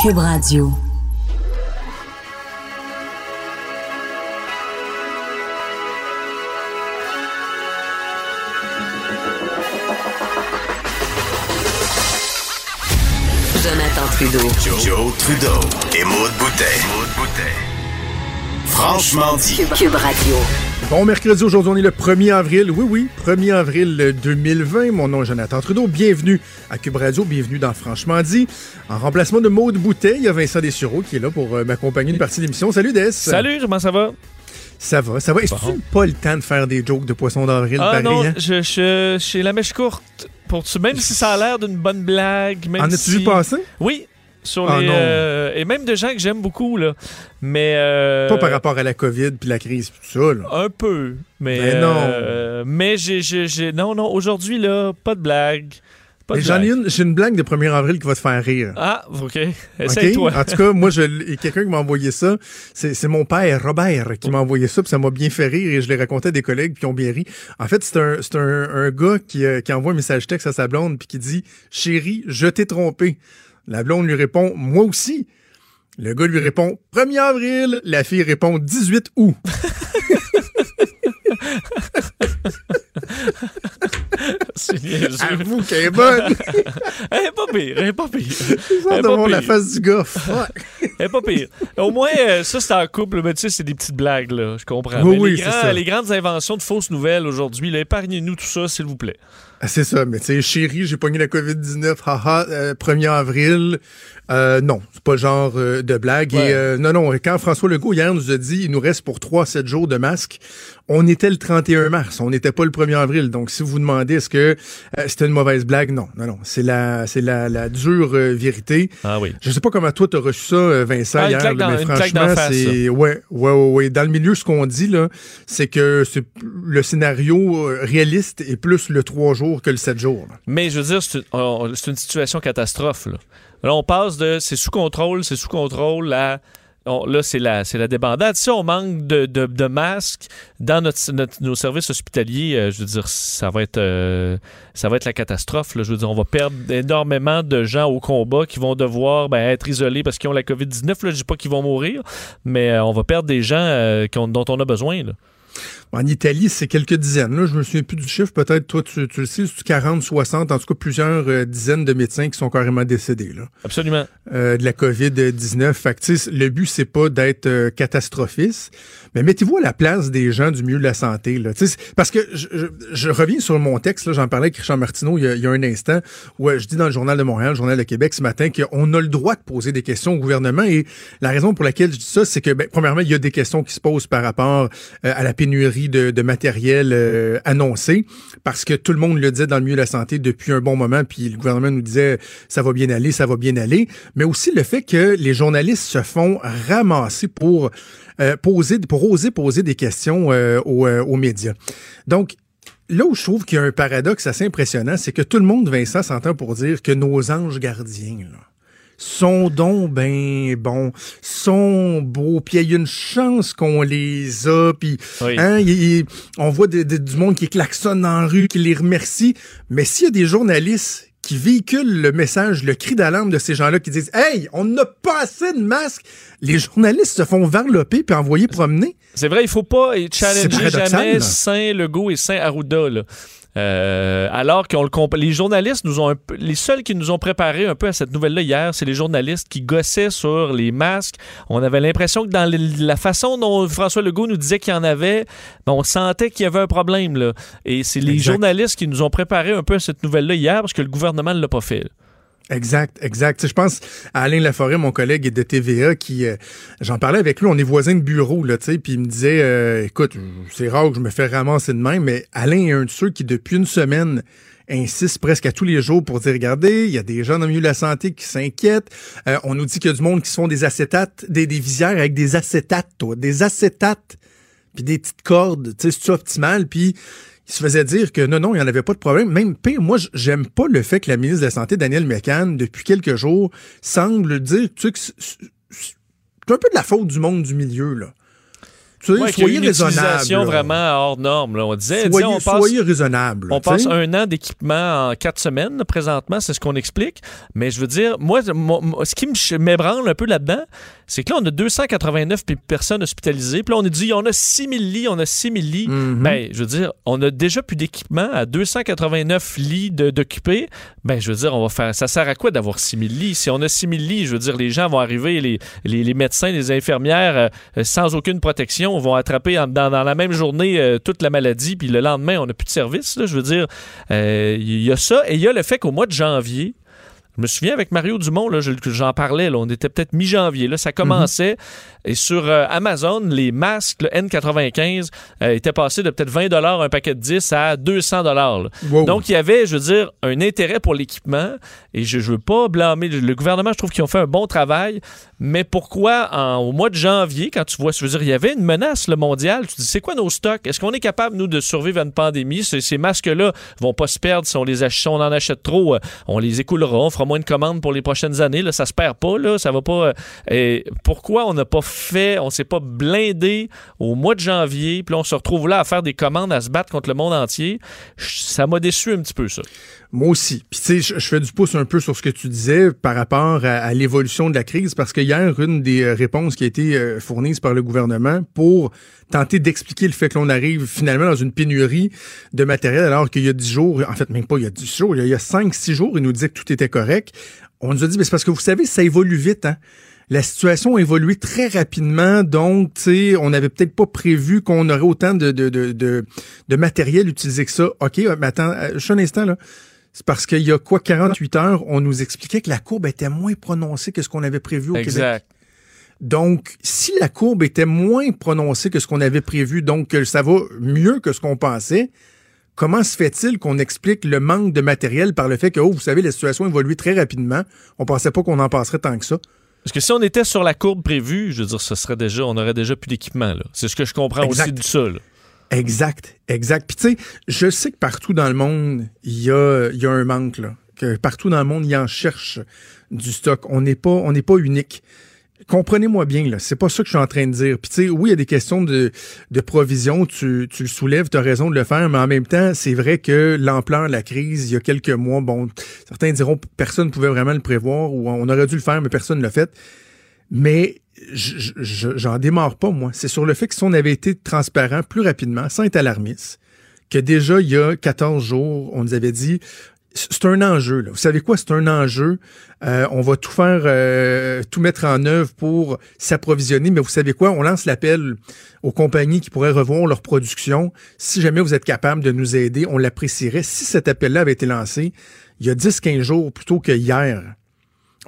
Cube Radio. Jonathan Trudeau. Joe, Trudeau et Maude Boutet. Franchement dit. Cube, Cube Radio. Bon mercredi, aujourd'hui on est le 1er avril. Oui, oui, 1er avril 2020. Mon nom est Jonathan Trudeau. Bienvenue à Cube Radio, bienvenue dans Franchement dit. En remplacement de Maude Boutet, il y a Vincent Dessureau qui est là pour euh, m'accompagner une partie de l'émission. Salut Des. Salut, comment ça va? Ça va, ça va. Est-ce que Bon. tu pas le temps de faire des jokes de poisson d'avril Ah pareil, non, hein? je, je, j'ai la mèche courte. Pour tu, même si ça a l'air d'une bonne blague, même En as-tu si... vu passer? Oui, sur Ah les non. euh, et même de gens que j'aime beaucoup là. Mais euh, Pas par rapport à la COVID puis la crise tout ça, là. un peu, mais Mais non. euh, mais j'ai, j'ai, j'ai- non non aujourd'hui là, pas de blague. Mais J'en ai une, j'ai une blague de 1er avril qui va te faire rire. Ah, ok. Essaye-toi. En tout cas, moi, je, quelqu'un qui m'a envoyé ça. C'est c'est mon père, Robert, qui m'a envoyé ça, puis ça m'a bien fait rire et je l'ai raconté à des collègues puis ils ont bien ri. En fait, c'est un, c'est un, un gars qui, euh, qui envoie un message texte à sa blonde puis qui dit « Chérie, je t'ai trompé. » La blonde lui répond « Moi aussi. » Le gars lui répond « 1er avril. » La fille répond « 18 août. C'est niaiseux. » Avoue qu'elle est bonne. Elle est pas pire, elle est pas pire. Elle est pas avoir la pire. face du gars. Fuck. Elle est pas pire. Au moins, euh, ça, c'est en couple, mais tu sais, c'est des petites blagues, là. Je comprends. Oui, Mais oui, les, grands- ça. les grandes inventions de fausses nouvelles aujourd'hui, épargnez-nous tout ça, s'il vous plaît. C'est ça, mais tu sais, chérie, j'ai pogné la COVID-19, haha, euh, 1er avril. Euh, non, c'est pas le genre euh, de blague. Ouais. Et euh, non, non, quand François Legault hier nous a dit il nous reste pour 3-7 jours de masque, on était le 31 mars, on n'était pas le 1er avril. Donc, si vous vous demandez est-ce que euh, c'était une mauvaise blague, non, non, non. C'est la c'est la, la dure vérité. Ah oui. Je sais pas comment toi t'as reçu ça, Vincent, Ah, hier, là, dans- mais franchement, c'est ouais, ouais, ouais, ouais. Dans le milieu, ce qu'on dit là, c'est que c'est le scénario réaliste est plus le 3 jours que le 7 jours. là. Mais je veux dire, c'est une, une situation catastrophe. Là. Là, on passe de c'est sous contrôle, c'est sous contrôle à. là, c'est la, c'est la débandade. Si on manque de, de, masques dans notre, nos services hospitaliers, euh, je veux dire, ça va être, euh, la catastrophe. Je veux dire, on va perdre énormément de gens au combat qui vont devoir ben, être isolés parce qu'ils ont la COVID-19. Là, je dis pas qu'ils vont mourir, mais euh, on va perdre des gens dont on a besoin. En Italie, c'est quelques dizaines. Là, je me souviens plus du chiffre. Peut-être toi, tu, tu le sais, c'est 40, 60, en tout cas plusieurs euh, dizaines de médecins qui sont carrément décédés là, Absolument. euh, de la COVID-19. Fait que, le but, c'est pas d'être euh, catastrophiste, mais mettez-vous à la place des gens du milieu de la santé. Là. Parce que je, je- je reviens sur mon texte, j'en parlais avec Richard Martineau il y a, il y a un instant, où euh, je dis dans le Journal de Montréal, le Journal de Québec ce matin, qu'on a le droit de poser des questions au gouvernement. Et la raison pour laquelle je dis ça, c'est que, ben, premièrement, il y a des questions qui se posent par rapport euh, à la pénurie de, de matériel euh, parce que tout le monde le disait dans le milieu de la santé depuis un bon moment, puis le gouvernement nous disait ça va bien aller, ça va bien aller, mais aussi le fait que les journalistes se font ramasser pour euh, poser, pour oser poser des questions euh, aux, euh, aux médias. Donc Là où je trouve qu'il y a un paradoxe assez impressionnant, c'est que tout le monde, Vincent, s'entend pour dire que nos anges gardiens, là, sont donc ben bons, sont beaux, puis il y a une chance qu'on les a, puis Oui. hein, on voit de- de- du monde qui klaxonne la rue, qui les remercie, mais s'il y a des journalistes qui véhiculent le message, le cri d'alarme de ces gens-là qui disent « Hey, on n'a pas assez de masques! » Les journalistes se font varloper puis envoyer promener. C'est vrai, il faut pas challenger jamais. Saint Legault et Saint Arruda. Là. Euh, alors que les journalistes nous ont un peu- les seuls qui nous ont préparé un peu à cette nouvelle-là hier, c'est les journalistes qui gossaient sur les masques. On avait l'impression que dans la façon dont François Legault nous disait qu'il y en avait, ben, on sentait qu'il y avait un problème là. Et c'est les Exact. journalistes qui nous ont préparé un peu à cette nouvelle-là hier parce que le gouvernement ne l'a pas fait. Exact, exact. Je pense à Alain Laforêt, mon collègue de TVA, qui, euh, j'en parlais avec lui, on est voisins de bureau, là, tu puis il me disait, euh, écoute, c'est rare que je me fais ramasser de même, mais Alain est un de ceux qui, depuis une semaine, insiste presque à tous les jours pour dire, regardez, il y a des gens dans le milieu de la santé qui s'inquiètent. Euh, on nous dit qu'il y a du monde qui se font des acétates, des, des visières avec des acétates, toi, des acétates, puis des petites cordes, tu sais, c'est optimal, puis il se faisait dire que non, non, il n'y en avait pas de problème. Même pire, moi, j'aime pas le fait que la ministre de la Santé, Danielle McCann, depuis quelques jours, semble dire, tu sais, que c'est un peu de la faute du monde du milieu, là. Tu sais, ouais, soyez raisonnable. vraiment hors norme. Là. On disait, soyez, on passe, soyez raisonnable. On passe un an d'équipement en quatre semaines présentement, c'est ce qu'on explique. Mais je veux dire, moi, moi ce qui m'ébranle un peu là-dedans, c'est que là, on a 289 personnes hospitalisées. Puis là, on a dit, on a 6000 lits, on a 6000 lits. Mm-hmm. Ben, je veux dire, on a déjà plus d'équipement à 289 lits d'occupés. Ben, je veux dire, on va faire. Ça sert à quoi d'avoir 6000 lits? Si on a 6000 lits, je veux dire, les gens vont arriver, les, les, les médecins, les infirmières, euh, sans aucune protection, vont attraper en, dans, dans, la même journée euh, toute la maladie. Puis le lendemain, on n'a plus de service. Là, je veux dire, il euh, y a ça. Et il y a le fait qu'au mois de janvier, je me souviens avec Mario Dumont, là, j'en parlais, là, on était peut-être mi-janvier, là, ça commençait. Et sur euh, Amazon, les masques, le N95, euh, étaient passés de peut-être 20 un paquet de 10 à 200 wow. Donc, il y avait, je veux dire, un intérêt pour l'équipement. Et je ne veux pas blâmer le gouvernement, je trouve qu'ils ont fait un bon travail. Mais pourquoi, au mois de janvier, quand tu vois, je veux dire, il y avait une menace le mondial, tu dis, c'est quoi nos stocks? Est-ce qu'on est capable, nous, de survivre à une pandémie? Ces, masques-là vont pas se perdre si on les achète, on en achète trop, euh, on les écoulera, on fera moins de commandes pour les prochaines années. Ça se perd pas, là, ça va pas. et pourquoi on n'a pas fait, on s'est pas blindé au mois de janvier, puis on se retrouve là à faire des commandes, à se battre contre le monde entier? Ça m'a déçu un petit peu, ça. Moi aussi. Puis tu sais, je, fais du pouce un peu sur ce que tu disais par rapport à, à l'évolution de la crise, parce que hier, une des réponses qui a été fournie par le gouvernement pour tenter d'expliquer le fait que l'on arrive finalement dans une pénurie de matériel alors qu'il y a dix jours, en fait même pas il y a dix jours, il y a cinq, six jours, il nous disait que tout était correct. On nous a dit, mais c'est parce que vous savez, ça évolue vite, hein la situation a évolué très rapidement, donc tu on n'avait peut-être pas prévu qu'on aurait autant de, de, de, de, de matériel utilisé que ça. OK, mais attends, juste un instant là. C'est parce qu'il y a quoi 48 heures, on nous expliquait que la courbe était moins prononcée que ce qu'on avait prévu au exact. Québec. Donc, si la courbe était moins prononcée que ce qu'on avait prévu, donc que ça va mieux que ce qu'on pensait, comment se fait-il qu'on explique le manque de matériel par le fait que, oh, vous savez, la situation évolue très rapidement. On pensait pas qu'on en passerait tant que ça? Parce que si on était sur la courbe prévue, je veux dire, ce serait déjà, on aurait déjà plus d'équipement. C'est ce que je comprends exact. aussi de ça. Là. Exact, exact. Puis tu sais, je sais que partout dans le monde, il y a, y un manque là. Que partout dans le monde, il en cherche du stock. On n'est pas, on n'est pas unique. Comprenez-moi bien, là, c'est pas ça que je suis en train de dire. Puis tu sais, oui, il y a des questions de, provision, tu, tu le soulèves, tu as raison de le faire, mais en même temps, c'est vrai que l'ampleur la crise, il y a quelques mois, bon, certains diront personne ne pouvait vraiment le prévoir ou on aurait dû le faire, mais personne ne l'a fait. Mais j'en démarre pas, moi. C'est sur le fait que si on avait été transparent plus rapidement, sans être alarmiste, que déjà, il y a 14 jours, on nous avait dit, c'est un enjeu. Là. Vous savez quoi? C'est un enjeu. Euh, on va tout faire, euh, tout mettre en œuvre pour s'approvisionner. Mais vous savez quoi? On lance l'appel aux compagnies qui pourraient revoir leur production. Si jamais vous êtes capable de nous aider, on l'apprécierait. Si cet appel-là avait été lancé il y a 10-15 jours plutôt que hier,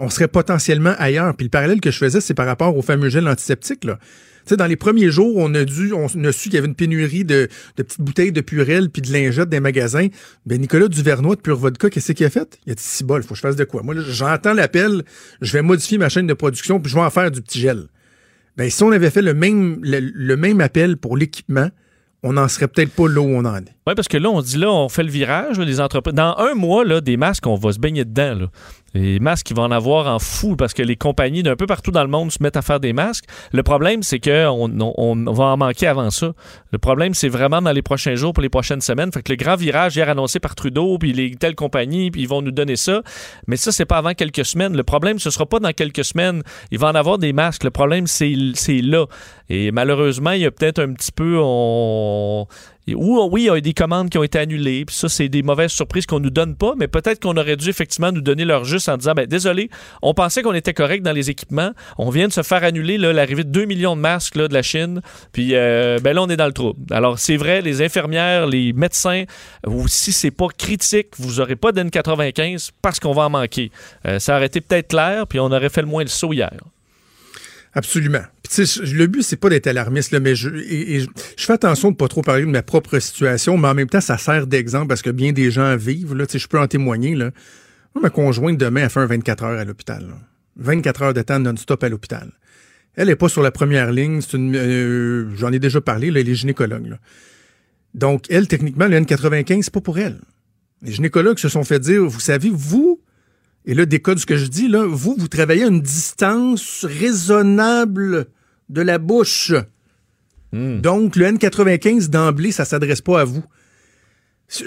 on serait potentiellement ailleurs. Puis le parallèle que je faisais, c'est par rapport au fameux gel antiseptique. Là. Dans les premiers jours, on a dû, on su qu'il y avait une pénurie de, petites bouteilles de Purel puis de lingettes des magasins. Ben Nicolas Duvernois de Pure Vodka, qu'est-ce qu'il a fait? Il a dit si bol, faut que je fasse de quoi? Moi, j'entends l'appel, je vais modifier ma chaîne de production puis je vais en faire du petit gel. Ben si on avait fait le même, le même appel pour l'équipement, on n'en serait peut-être pas là où on en est. Oui, parce que là, on dit là, on fait le virage, les entreprises. Dans un mois, là, des masques, on va se baigner dedans. Là. Les masques, ils vont en avoir en fou parce que les compagnies d'un peu partout dans le monde se mettent à faire des masques. Le problème, c'est qu'on on, on, va en manquer avant ça. Le problème, c'est vraiment dans les prochains jours, pour les prochaines semaines. Fait que le grand virage hier annoncé par Trudeau, puis les telles compagnies, puis ils vont nous donner ça. Mais ça, c'est pas avant quelques semaines. Le problème, ce sera pas dans quelques semaines. Il va en avoir des masques. Le problème, c'est là. Et malheureusement, il y a peut-être un petit peu... ou oui, il y a des commandes qui ont été annulées, puis ça, c'est des mauvaises surprises qu'on nous donne pas, mais peut-être qu'on aurait dû effectivement nous donner leur juste en disant, ben désolé, on pensait qu'on était correct dans les équipements, on vient de se faire annuler l'arrivée de 2 millions de masques de la Chine, puis euh, ben là, on est dans le trouble. Alors, c'est vrai, les infirmières, les médecins, ou si c'est pas critique, vous aurez pas d'N95 parce qu'on va en manquer. Euh, ça aurait été peut-être clair, puis on aurait fait le moins le saut hier. Absolument. Le but, c'est pas d'être alarmiste, là, mais je, je, fais attention de pas trop parler de ma propre situation, mais en même temps, ça sert d'exemple parce que bien des gens vivent, là, je peux en témoigner, là. Moi, ma conjointe, demain, elle fait un 24 heures à l'hôpital, là. 24 heures de temps non-stop à l'hôpital. Elle est pas sur la première ligne, c'est une, euh, j'en ai déjà parlé, là, elle est gynécologue. Donc, elle, techniquement, le N95, c'est pas pour elle. Les gynécologues se sont fait dire, vous savez, vous, et là, décode ce que je dis, là, vous, vous travaillez à une distance raisonnable de la bouche. Hmm. Donc, le N95 d'emblée, ça s'adresse pas à vous.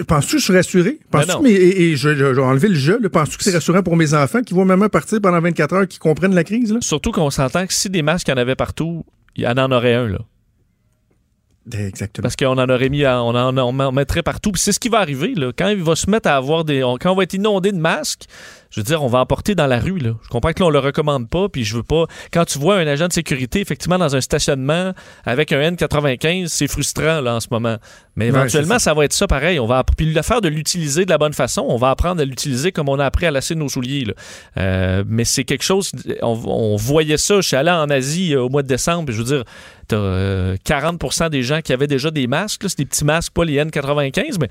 Penses-tu que je suis rassuré? Penses-tu Ben que mes- et, et je, je- j'ai enlevé le jeu. Penses-tu que c'est rassurant pour mes enfants qui voient maman partir pendant 24 heures, qui comprennent la crise, là? Surtout qu'on s'entend que si des masques, il y en avait partout, il y en en aurait un, là. Exactement. Parce qu'on en aurait mis, à- on en, on mettrait partout. Puis c'est ce qui va arriver, là. Quand il va se mettre à avoir des. on- quand on va être inondé de masques, je veux dire, on va en porter dans la rue, là. Je comprends que là, on le recommande pas, puis je veux pas. Quand tu vois un agent de sécurité, effectivement, dans un stationnement avec un N95, c'est frustrant, là, en ce moment. Mais éventuellement, ça. va être ça pareil. On va Puis l'affaire de l'utiliser de la bonne façon, on va apprendre à l'utiliser comme on a appris à lasser nos souliers, là. Euh, mais c'est quelque chose. On, on voyait ça. Je suis allé en Asie euh, au mois de décembre, je veux dire, t'as euh, 40% des gens qui avaient déjà des masques. C'est des petits masques, pas les N95, mais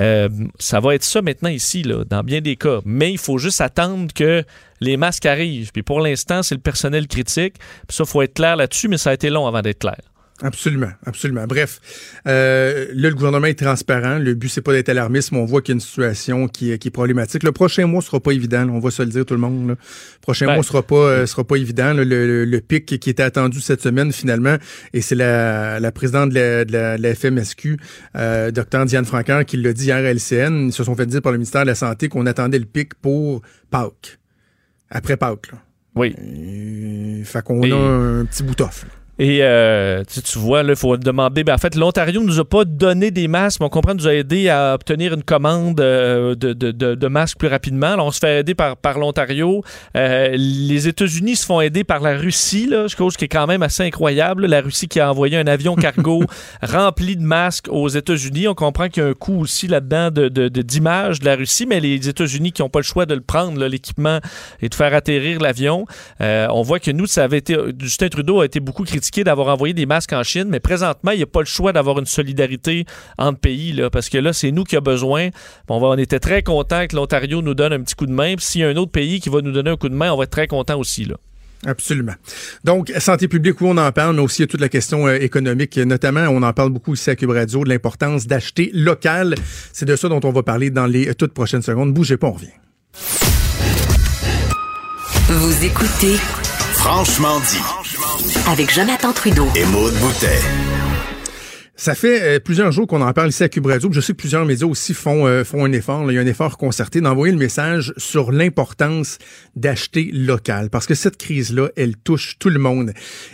euh, ça va être ça maintenant ici, là, dans bien des cas. Mais il faut juste attendre que les masques arrivent. Puis pour l'instant, c'est le personnel critique. Puis ça, il faut être clair là-dessus, mais ça a été long avant d'être clair. Absolument, absolument. Bref, euh, là, le gouvernement est transparent. Le but, c'est pas d'être alarmiste, mais on voit qu'il y a une situation qui est, qui est problématique. Le prochain mois sera pas évident, là, on va se le dire tout le monde. là. Le prochain Ben, mois sera pas euh, sera pas évident. là. Le, le- le pic qui était attendu cette semaine, finalement, et c'est la, la présidente de la, de la- de la FMSQ, euh, Dr Diane Francaire, qui l'a dit hier à LCN. Ils se sont fait dire par le ministère de la Santé qu'on attendait le pic pour Pâques. Après Pâques, là. Oui. Et, fait qu'on Et- a un petit bout off. Et euh, tu, tu vois, il faut demander. Ben, en fait, l'Ontario nous a pas donné des masques, mais on comprend nous a aidé à obtenir une commande euh, de, de, de- de masques plus rapidement. Alors, on se fait aider par, par l'Ontario. Euh, les États-Unis se font aider par la Russie, là, chose qui est quand même assez incroyable. La Russie qui a envoyé un avion cargo rempli de masques aux États-Unis. On comprend qu'il y a un coût aussi là-dedans de, de, de- d'image de la Russie, mais les États-Unis qui n'ont pas le choix de le prendre, l'équipement, et de faire atterrir l'avion. On voit que nous, ça avait été. Justin Trudeau a été beaucoup critiqué d'avoir envoyé des masques en Chine, mais présentement, il n'y a pas le choix d'avoir une solidarité entre pays, là, parce que là, c'est nous qui a besoin. On, va, on était très content que l'Ontario nous donne un petit coup de main. Puis s'il y a un autre pays qui va nous donner un coup de main, on va être très content aussi. Là. Absolument. Donc, santé publique, oui, on en parle, mais aussi il y a toute la question euh, économique. Notamment, on en parle beaucoup ici à Cube Radio, de l'importance d'acheter local. C'est de ça dont on va parler dans les euh, toutes prochaines secondes. Bougez pas, on revient. Vous écoutez Franchement dit. Avec Jonathan Trudeau. Et Maude Boutet. Ça fait euh, plusieurs jours qu'on en parle ici à Cube Radio. Je sais que plusieurs médias aussi font, euh, font un effort. là. Il y a un effort concerté d'envoyer le message sur l'importance d'acheter local. Parce que cette crise-là, elle touche tout le monde.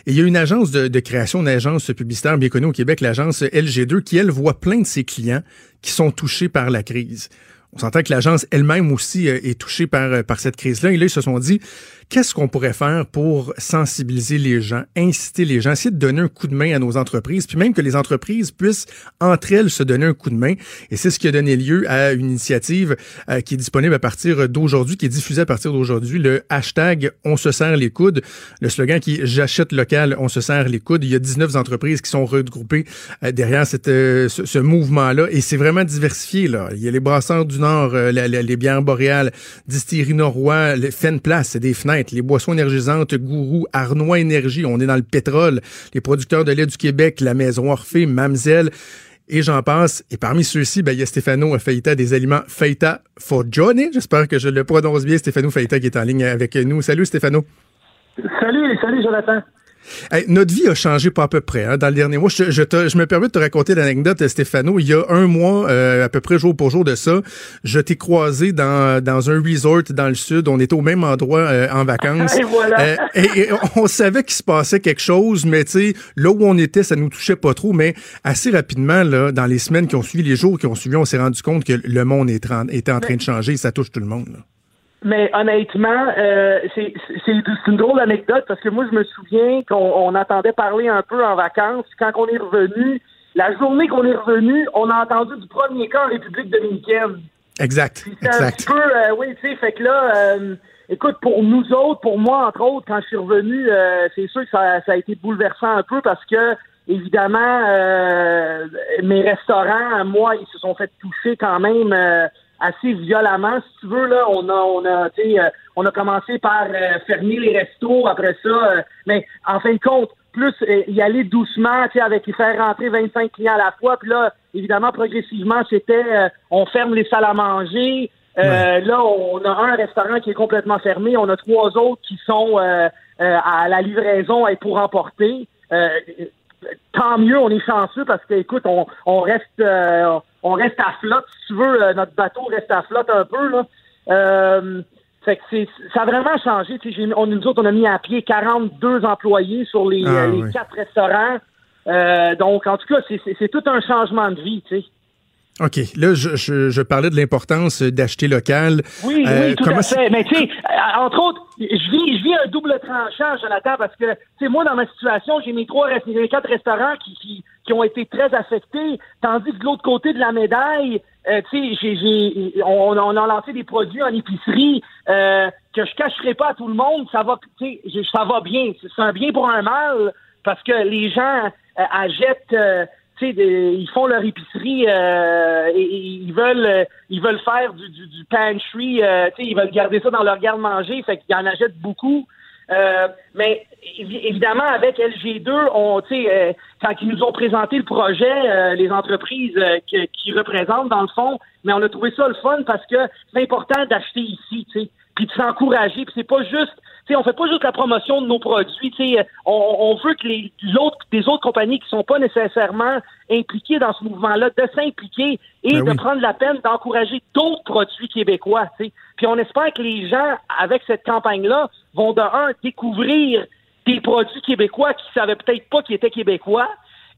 Et il y a une agence de, de création, une agence publicitaire bien connue au Québec, l'agence LG2, qui, elle, voit plein de ses clients qui sont touchés par la crise. On s'entend que l'agence elle-même aussi euh, est touchée par, euh, par cette crise-là. Et là, ils se sont dit, qu'est-ce qu'on pourrait faire pour sensibiliser les gens, inciter les gens, essayer de donner un coup de main à nos entreprises, puis même que les entreprises puissent entre elles se donner un coup de main. Et c'est ce qui a donné lieu à une initiative euh, qui est disponible à partir d'aujourd'hui, qui est diffusée à partir d'aujourd'hui, le hashtag On se serre les coudes. Le slogan qui J'achète local, on se serre les coudes. Il y a 19 entreprises qui sont regroupées euh, derrière cette, euh, ce, mouvement-là. Et c'est vraiment diversifié. Là. Il y a les brasseurs du Nord, euh, les bières boréales, Distillerie Norrois, le Fenplace, c'est des fenêtres, les boissons énergisantes, Gourou, Arnois Énergie, on est dans le pétrole, les producteurs de lait du Québec, la Maison Orphée, Mamzelle, et j'en passe. Et parmi ceux-ci, ben, il y a Stéphano Feita des aliments Feita for Johnny. J'espère que je le prononce bien, Stéphano Feita qui est en ligne avec nous. Salut Stéphano. Salut, salut Jonathan. Hey, notre vie a changé pas à peu près hein, dans le dernier mois. Je, je, te- je me permets de te raconter l'anecdote, Stéphano. Il y a un mois, euh, à peu près jour pour jour de ça, je t'ai croisé dans, dans un resort dans le sud. On était au même endroit euh, en vacances. Et voilà. Euh, et, et on savait qu'il se passait quelque chose, mais tu sais, là où on était, ça nous touchait pas trop. Mais assez rapidement, là, dans les semaines qui ont suivi, les jours qui ont suivi, on s'est rendu compte que le monde est en- était en train de changer et ça touche tout le monde. là. Mais honnêtement, euh, c'est une drôle d'anecdote parce que moi, je me souviens qu'on on entendait parler un peu en vacances. Quand on est revenu, la journée qu'on est revenu, on a entendu du premier cas en République dominicaine. Exact, un exact. petit peu, euh, oui, tu sais, fait que là, euh, écoute, pour nous autres, pour moi, entre autres, quand je suis revenu, euh, c'est sûr que ça, ça a été bouleversant un peu parce que évidemment, euh, mes restaurants, moi, ils se sont fait toucher quand même euh, assez violemment. Si tu veux, là, on a, on a, tu sais, euh, on a commencé par euh, fermer les restos, après ça, euh, mais en fin de compte, plus euh, y aller doucement, tu sais, avec faire rentrer 25 clients à la fois, puis là, évidemment, progressivement, c'était, euh, on ferme les salles à manger. Euh, Là, on a un restaurant qui est complètement fermé. On a trois autres qui sont euh, euh, à la livraison et pour emporter. Euh, tant mieux, on est chanceux parce que, écoute, on, on reste euh, on reste à flotte, si tu veux, euh, notre bateau reste à flotte un peu, là. Euh, fait que c'est, ça a vraiment changé. On, nous autres, on a mis à pied 42 employés sur les, Ah, euh, les oui. quatre restaurants. Euh, donc, en tout cas, c'est, c'est, c'est tout un changement de vie, sais. OK. Là, je, je, je parlais de l'importance d'acheter local. Oui, Euh, oui, tout comment à fait. Mais tu sais, euh, entre autres, je vis, je vis un double tranchant, Jonathan, parce que, tu sais, moi, dans ma situation, j'ai mes trois, mes quatre restaurants qui, qui, qui ont été très affectés, tandis que de l'autre côté de la médaille, euh, tu sais, j'ai, j'ai, on, on a lancé des produits en épicerie euh, que je cacherai pas à tout le monde. Ça va, tu sais, ça va bien. C'est un bien pour un mal parce que les gens euh, achètent. Ils font leur épicerie euh, et, ils veulent euh, ils veulent faire du, du, du pantry, euh, tu ils veulent garder ça dans leur garde-manger, fait qu'ils en achètent beaucoup. Euh, mais évi- évidemment, avec LG2, on, euh, quand ils nous ont présenté le projet, euh, les entreprises euh, que- qui représentent dans le fond, mais on a trouvé ça le fun parce que c'est important d'acheter ici, tu sais, puis de s'encourager, puis c'est pas juste, sais, on fait pas juste la promotion de nos produits, on, on veut que les autres, des autres compagnies qui sont pas nécessairement impliquées dans ce mouvement-là, de s'impliquer et Ben de oui. prendre la peine d'encourager d'autres produits québécois. Puis on espère que les gens, avec cette campagne-là, vont de un découvrir des produits québécois qui savaient peut-être pas qu'ils étaient québécois,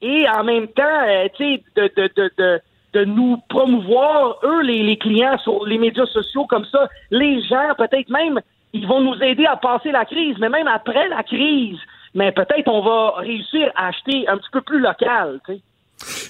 et en même temps, euh, tu sais, de, de, de, de, de nous promouvoir, eux, les, les clients, sur les médias sociaux comme ça. Les gens, peut-être même, ils vont nous aider à passer la crise, mais même après la crise, mais peut-être on va réussir à acheter un petit peu plus local, tu sais.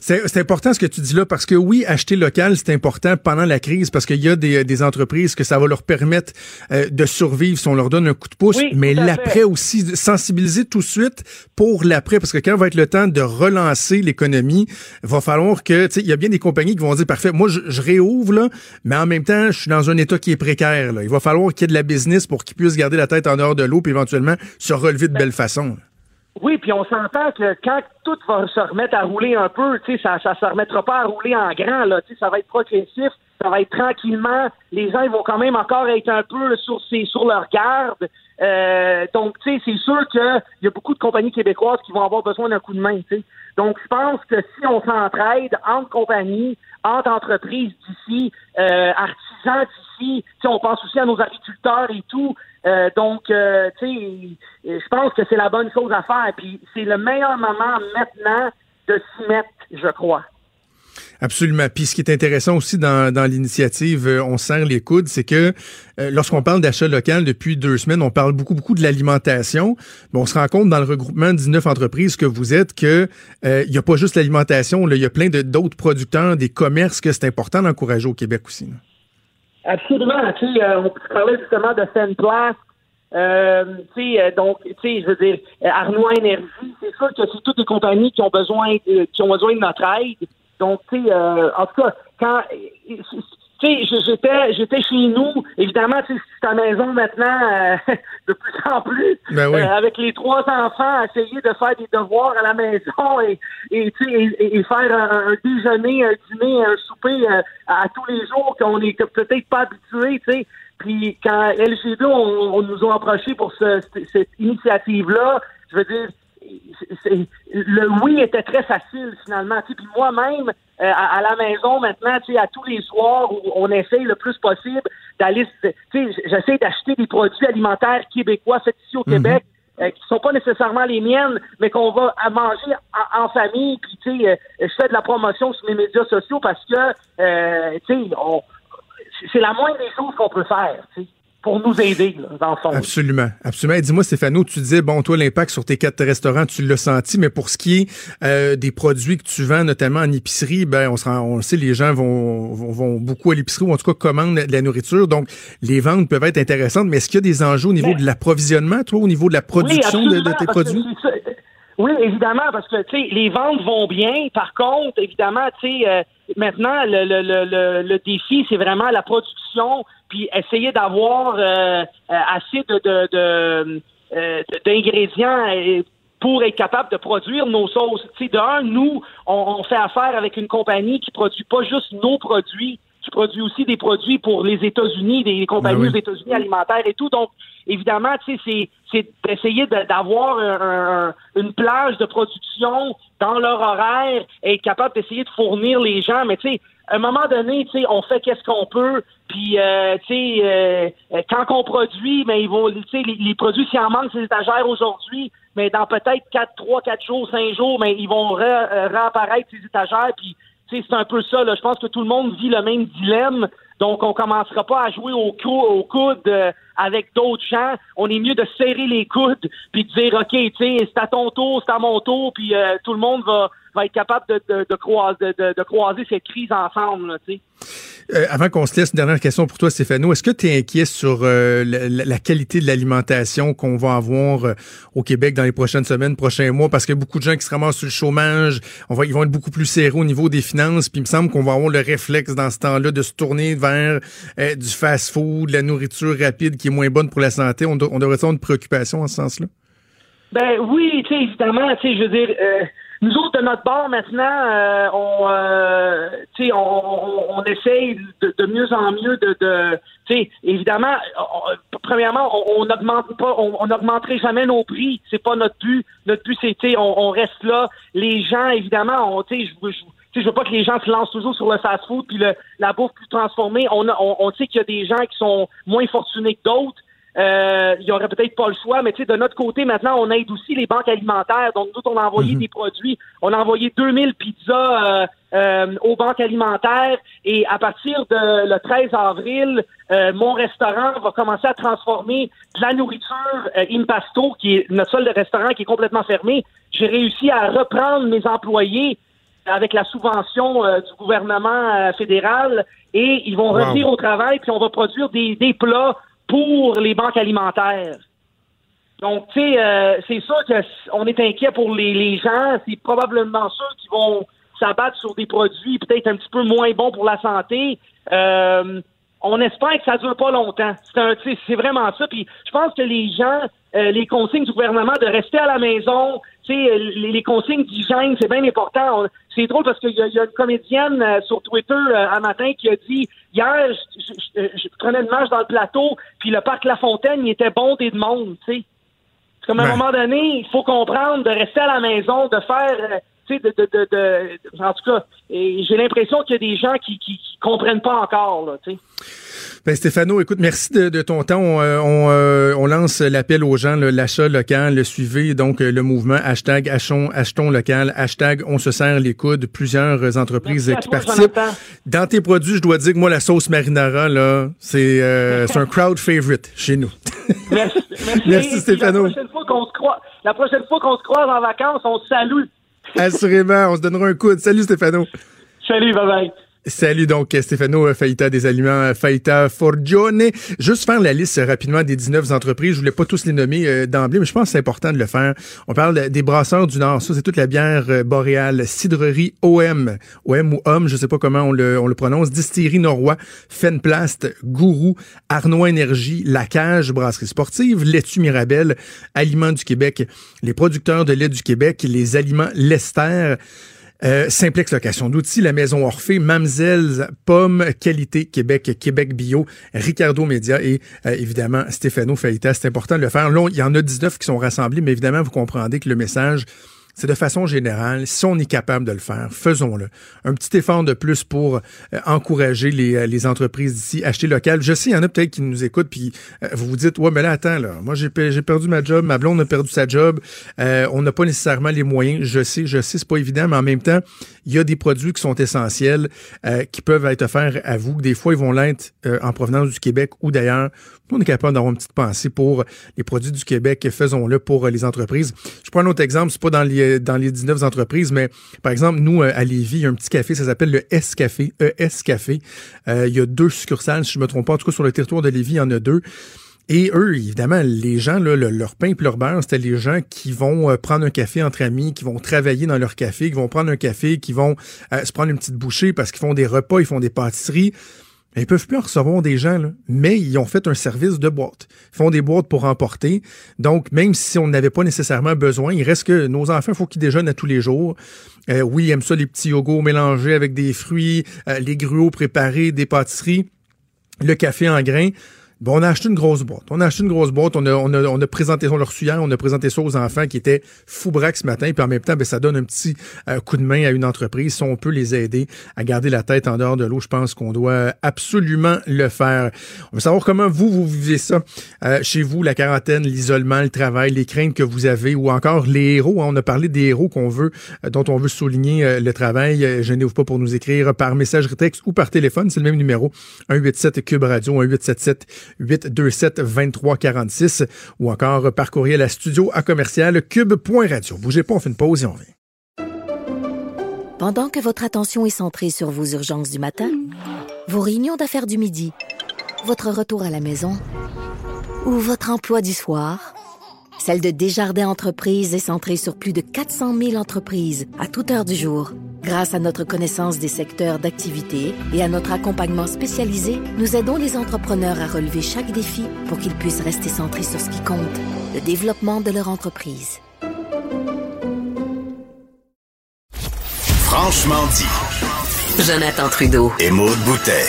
C'est important ce que tu dis là parce que oui, acheter local, c'est important pendant la crise parce qu'il y a des, des entreprises que ça va leur permettre euh, de survivre si on leur donne un coup de pouce, Oui, mais l'après aussi, sensibiliser tout de suite pour l'après parce que quand va être le temps de relancer l'économie, il va falloir que, tu sais, il y a bien des compagnies qui vont dire, parfait, moi je, je réouvre là, mais en même temps, je suis dans un état qui est précaire. Là. Il va falloir qu'il y ait de la business pour qu'ils puissent garder la tête en dehors de l'eau puis éventuellement se relever Ben, de belle façon. Oui, puis on s'entend que quand tout va se remettre à rouler un peu, tu sais, ça ça se remettra pas à rouler en grand, là, ça va être progressif, ça va être tranquillement. Les gens ils vont quand même encore être un peu sur sur leur garde. Euh, donc, tu sais, c'est sûr qu'il y a beaucoup de compagnies québécoises qui vont avoir besoin d'un coup de main, tu sais. Donc, je pense que si on s'entraide entre compagnies, entre entreprises d'ici, euh, artisans d'ici, on pense aussi à nos agriculteurs et tout. Euh, donc, euh, tu sais, je pense que c'est la bonne chose à faire. Puis, c'est le meilleur moment maintenant de s'y mettre, je crois. Absolument. Puis ce qui est intéressant aussi dans, l'initiative euh, On serre les coudes, c'est que euh, lorsqu'on parle d'achat local depuis deux semaines, on parle beaucoup, beaucoup de l'alimentation. Mais on se rend compte dans le regroupement de 19 entreprises que vous êtes que euh, il n'y a pas juste l'alimentation, il y a plein d'autres producteurs, des commerces que c'est important d'encourager au Québec aussi. Absolument. Tu sais, euh, on parlait justement de Place. Euh, tu sais, euh, donc, tu sais, je veux dire, euh, Arnois Énergie, c'est sûr que c'est toutes des compagnies qui ont besoin, de- qui ont besoin de notre aide. Donc, tu sais, euh, en tout cas, quand, tu sais, je- j'étais, j'étais chez nous. Évidemment, tu suis à la maison maintenant euh, de plus en plus. Ben oui. Euh, avec les trois enfants, essayer de faire des devoirs à la maison et, et, tu sais, et, et faire un, un déjeuner, un dîner, un souper euh, à tous les jours qu'on est peut-être pas habitué, tu sais. Puis quand LG2, on, on nous a approché pour ce- cette, cette initiative-là, je veux dire, c'est- c'est- le oui était très facile finalement. Tu sais, Puis moi-même, euh, à, à la maison maintenant, tu sais, à tous les soirs, où on essaye le plus possible d'aller, tu sais, j'essaie d'acheter des produits alimentaires québécois faits ici au Québec. euh, qui sont pas nécessairement les miennes, mais qu'on va à manger en, en famille. Puis tu sais, euh, je fais de la promotion sur mes médias sociaux parce que euh, tu sais, on- c'est la moindre des choses qu'on peut faire. tu sais. Pour nous aider, là, dans le fond. Absolument, absolument. Et dis-moi, Stéphano, tu disais, bon, toi, l'impact sur tes quatre restaurants, tu l'as senti, mais pour ce qui est euh, des produits que tu vends, notamment en épicerie, ben, on, se rend, on le sait, les gens vont, vont, vont beaucoup à l'épicerie ou en tout cas commandent de la nourriture, donc les ventes peuvent être intéressantes, mais est-ce qu'il y a des enjeux au niveau de l'approvisionnement, toi, au niveau de la production Oui, de, de tes produits? Oui, évidemment, parce que tu sais, les ventes vont bien. Par contre, évidemment, tu sais, euh, maintenant le, le, le, le, le défi, c'est vraiment la production, puis essayer d'avoir euh, euh, assez de, de, de, euh, d'ingrédients euh, pour être capable de produire nos sauces. Tu sais, d'un, nous, on, on fait affaire avec une compagnie qui produit pas juste nos produits, qui produit aussi des produits pour les États-Unis, des compagnies Ben oui. aux États-Unis alimentaires et tout. Donc, évidemment, tu sais, c'est, c'est d'essayer de- d'avoir un- un- une plage de production dans leur horaire et être capable d'essayer de fournir les gens. Mais tu sais, à un moment donné, tu sais, on fait qu'est-ce qu'on peut. Puis, euh, tu sais, euh, quand on produit, mais ils vont, tu sais, les, les produits, s'il en manque ces étagères aujourd'hui, mais dans peut-être 4, 3, 4 jours, 5 jours, mais ils vont euh, réapparaître ces étagères. Puis, c'est un peu ça. Là. Je pense que tout le monde vit le même dilemme. Donc, on commencera pas à jouer au, cou au coude euh, avec d'autres gens. On est mieux de serrer les coudes puis de dire, OK, tu sais, c'est à ton tour, c'est à mon tour, puis euh, tout le monde va, va être capable de, de, de, croiser, de, de croiser cette crise ensemble. Tu sais. Euh, avant qu'on se laisse, une dernière question pour toi, Stéphano. Est-ce que tu es inquiet sur euh, la, qualité de l'alimentation qu'on va avoir euh, au Québec dans les prochaines semaines, prochains mois? Parce a beaucoup de gens qui se ramassent sur le chômage. On va, ils vont être beaucoup plus serrés au niveau des finances. Puis il me semble qu'on va avoir le réflexe dans ce temps-là de se tourner vers euh, du fast-food, de la nourriture rapide qui est moins bonne pour la santé. On, on devrait avoir une préoccupation en ce sens-là? Ben oui, tu sais, évidemment, tu sais, je veux dire, euh, nous autres, de notre bord, maintenant, euh, on, euh, on, on, on essaye de, de mieux en mieux de, de évidemment, premièrement, on n'augmente pas, on n'augmenterait jamais nos prix, c'est pas notre but. Notre but, c'est, on, reste là. Les gens, évidemment, on, je, je, je veux pas que les gens se lancent toujours sur le fast-food puis le, la bouffe plus transformée. On, a- on, on sait qu'il y a des gens qui sont moins fortunés que d'autres. Euh, il y aurait peut-être pas le choix, mais tu sais, de notre côté, maintenant, on aide aussi les banques alimentaires. Donc, nous, on a envoyé des produits. On a envoyé 2000 pizzas euh, euh, aux banques alimentaires. Et à partir de le 13 avril, euh, mon restaurant va commencer à transformer de la nourriture euh, Impasto, qui est notre seul restaurant qui est complètement fermé. J'ai réussi à reprendre mes employés avec la subvention euh, du gouvernement euh, fédéral et ils vont Wow. revenir au travail puis on va produire des, des plats pour les banques alimentaires. Donc, tu sais, euh, c'est sûr qu'on est inquiet pour les, les gens. C'est probablement ceux qui vont s'abattre sur des produits peut-être un petit peu moins bons pour la santé. Euh, on espère que ça dure pas longtemps. C'est vraiment ça. Puis je pense que les gens, euh, les consignes du gouvernement de rester à la maison, tu sais, euh, les, les consignes d'hygiène, c'est bien important. C'est drôle parce qu'il y, y a une comédienne euh, sur Twitter euh, un matin qui a dit hier, je, je- je- je prenais une marche dans le plateau, puis le parc La Fontaine, il était bondé de monde, tu sais. Comme à un Ouais. moment donné, il faut comprendre de rester à la maison, de faire, euh, tu sais, de, de, de, de- en tout cas, j'ai l'impression qu'il y a des gens qui, qui, qui comprennent pas encore, là, tu sais. Ben Stéphano, écoute, merci de, de ton temps. On, euh, on, euh, on lance l'appel aux gens, l'achat local, le suivez, donc euh, le mouvement hashtag achetons, achetons local, hashtag on se serre les coudes, plusieurs entreprises Merci qui toi, participent. Jonathan. Dans tes produits, je dois dire que moi, la sauce marinara, là, c'est euh, un crowd favorite chez nous. Merci, merci. Stéphano. La prochaine fois qu'on se croise, la prochaine fois qu'on se croise en vacances, on se salue. Assurément, on se donnera un coup. Salut Stéphano. Salut, bye bye. Salut donc Stéphano euh, Faïta des aliments euh, Faïta Forgione. Juste faire la liste rapidement des 19 entreprises. Je voulais pas tous les nommer euh, d'emblée, mais je pense que c'est important de le faire. On parle des brasseurs du Nord. Ça, c'est toute la bière boréale. Cidrerie OM. OM ou OM, je sais pas comment on le, on le prononce. Distillerie Norrois, Fenplast, Gourou, Arnois Énergie, La Cage, Brasserie Sportive, Laitue Mirabelle, Aliments du Québec, les producteurs de lait du Québec, les aliments Lester, euh, Simplex Location d'outils, la Maison Orphée, Mamzelles, Pomme, Qualité Québec, Québec Bio, Ricardo Média et euh, évidemment Stéphano Faïta. C'est important de le faire. Là, il y en a 19 qui sont rassemblés, mais évidemment, vous comprendrez que le message c'est de façon générale, si on est capable de le faire, faisons-le. Un petit effort de plus pour euh, encourager les, euh, les entreprises d'ici, acheter local. Je sais, il y en a peut-être qui nous écoutent, puis euh, vous vous dites, ouais, mais là, attends, là, moi, j'ai perdu ma job, ma blonde a perdu sa job, on n'a pas nécessairement les moyens. Je sais, je sais, c'est pas évident, mais en même temps, il y a des produits qui sont essentiels, qui peuvent être offerts à vous. Des fois, ils vont l'être en provenance du Québec ou d'ailleurs. On est capable d'avoir une petite pensée pour les produits du Québec. Faisons-le pour les entreprises. Je prends un autre exemple, c'est pas dans les dans les 19 entreprises, mais par exemple, nous, euh, à Lévis, il y a un petit café, ça s'appelle le S-Café, ES Café. Euh, il y a deux succursales, si je me trompe pas. En tout cas, sur le territoire de Lévis, il y en a deux. Et eux, évidemment, les gens, là, leur pain et leur beurre, c'était les gens qui vont euh, prendre un café entre amis, qui vont travailler dans leur café, qui vont prendre un café, qui vont se prendre une petite bouchée parce qu'ils font des repas, ils font des pâtisseries. Ils peuvent plus en recevoir des gens, mais ils ont fait un service de boîte. Ils font des boîtes pour emporter. Donc, même si on n'avait pas nécessairement besoin, il reste que nos enfants, il faut qu'ils déjeunent à tous les jours. Euh, oui, ils aiment ça, les petits yogos mélangés avec des fruits, euh, les gruaux préparés, des pâtisseries, le café en grains. Bon, on a acheté une grosse boîte. On a acheté une grosse boîte. On a, a, on a présenté ça, on a présenté ça aux enfants qui étaient fou braques ce matin. Puis en même temps, ben, ça donne un petit euh, coup de main à une entreprise. Si on peut les aider à garder la tête en dehors de l'eau, je pense qu'on doit absolument le faire. On veut savoir comment vous, vous vivez ça euh, chez vous, la quarantaine, l'isolement, le travail, les craintes que vous avez ou encore les héros. Hein. on a parlé des héros qu'on veut, euh, dont on veut souligner le travail. Gênez-vous pas pour nous écrire par message texte ou par téléphone. C'est le même numéro. 187 Cube Radio, 1877 827 2346 ou encore par courriel à studio à commercial cube.radio. Bougez pas, on fait une pause et on vient. Pendant que votre attention est centrée sur vos urgences du matin, vos réunions d'affaires du midi, votre retour à la maison ou votre emploi du soir, celle de Desjardins Entreprises est centrée sur plus de 400 000 entreprises à toute heure du jour. Grâce à notre connaissance des secteurs d'activité et à notre accompagnement spécialisé, nous aidons les entrepreneurs à relever chaque défi pour qu'ils puissent rester centrés sur ce qui compte, le développement de leur entreprise. Franchement dit. Jonathan Trudeau. Et Maude Boutet.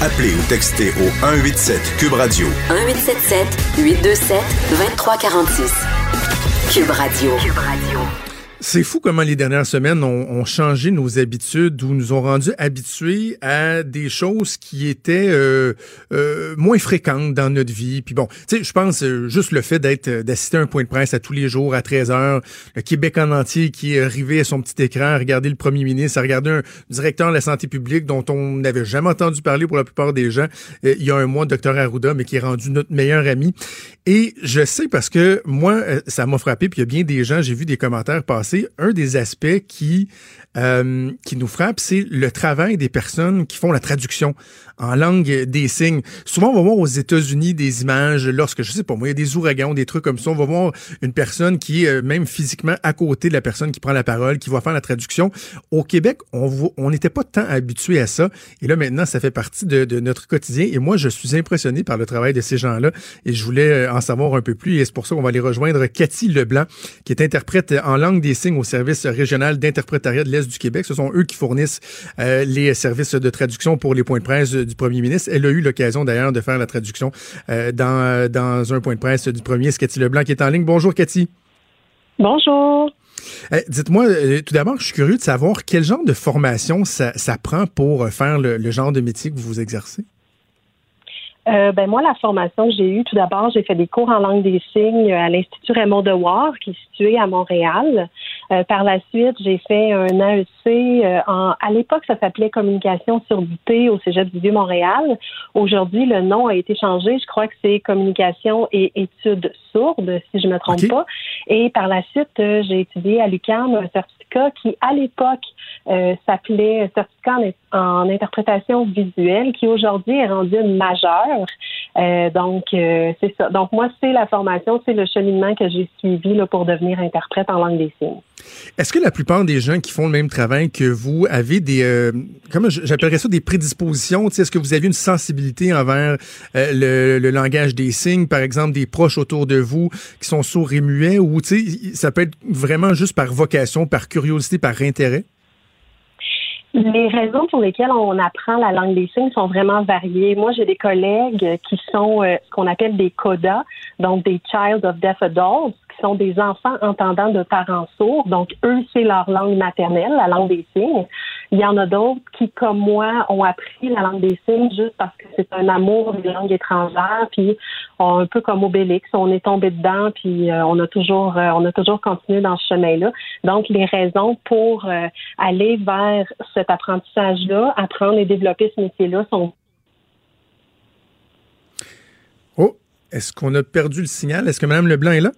Appelez ou textez au 187 Cube Radio. 1877 827 2346. Cube Radio. Cube Radio. C'est fou comment les dernières semaines ont, changé nos habitudes ou nous ont rendus habitués à des choses qui étaient euh, euh, moins fréquentes dans notre vie. Puis bon, tu sais, je pense euh, juste le fait d'être d'assister à un point de presse à tous les jours à 13 heures, le Québec en entier qui est arrivé à son petit écran à regarder le premier ministre, à regarder un directeur de la santé publique dont on n'avait jamais entendu parler pour la plupart des gens il y a un mois, docteur Arruda, mais qui est rendu notre meilleur ami. Et je sais parce que moi, ça m'a frappé, puis il y a bien des gens, j'ai vu des commentaires passer un des aspects qui euh, qui nous frappe, c'est le travail des personnes qui font la traduction en langue des signes. Souvent, on va voir aux États-Unis des images lorsque, je sais pas moi, il y a des ouragans, des trucs comme ça. On va voir une personne qui est euh, même physiquement à côté de la personne qui prend la parole, qui va faire la traduction. Au Québec, on n'était pas tant habitué à ça. Et là, maintenant, ça fait partie de, de, notre quotidien. Et moi, je suis impressionné par le travail de ces gens-là. Et je voulais euh, en savoir un peu plus. Et c'est pour ça qu'on va aller rejoindre Cathy Leblanc, qui est interprète en langue des signes au service régional d'interprétariat de l'Est du Québec. Ce sont eux qui fournissent euh, les services de traduction pour les points de presse du premier ministre. Elle a eu l'occasion d'ailleurs de faire la traduction euh, dans, dans un point de presse du premier. C'est Cathy Leblanc qui est en ligne. Bonjour Cathy. Bonjour. Euh, dites-moi, tout d'abord, je suis curieux de savoir quel genre de formation ça, prend pour faire le genre de métier que vous exercez. Euh, ben moi, la formation que j'ai eue, tout d'abord, j'ai fait des cours en langue des signes à l'Institut Raymond Dewar, qui est situé à Montréal. Euh, par la suite, j'ai fait un AEC. Euh, en, à l'époque, ça s'appelait Communication surdité au Cégep du Vieux-Montréal. Aujourd'hui, le nom a été changé. Je crois que c'est Communication et études sourdes, si je me trompe pas. Et par la suite, j'ai étudié à l'UQAM un certificat qui, à l'époque, s'appelait certificat en, en, interprétation visuelle, qui aujourd'hui est rendu majeur. Euh, donc, euh, c'est ça. Donc, moi, c'est la formation, c'est le cheminement que j'ai suivi là, pour devenir interprète en langue des signes. Est-ce que la plupart des gens qui font le même travail que vous avez des, euh, comment j'appellerais ça, des prédispositions? Est-ce que vous avez une sensibilité envers le, le, langage des signes, par exemple, des proches autour de vous qui sont sourds et muets, ou ça peut être vraiment juste par vocation, par curiosité, par intérêt? Les raisons pour lesquelles on apprend la langue des signes sont vraiment variées. Moi, j'ai des collègues qui sont euh, ce qu'on appelle des codas, donc des Child of Deaf Adults, sont des enfants entendants de parents sourds. Donc, eux, c'est leur langue maternelle, la langue des signes. Il y en a d'autres qui, comme moi, ont appris la langue des signes juste parce que c'est un amour des langues étrangères, puis un peu comme Obélix, on est tombé dedans, puis euh, on a toujours, euh, on a toujours continué dans ce chemin-là. Donc, les raisons pour euh, aller vers cet apprentissage-là, apprendre et développer ce métier-là sont Oh, est-ce qu'on a perdu le signal? Est-ce que Mme Leblanc est là?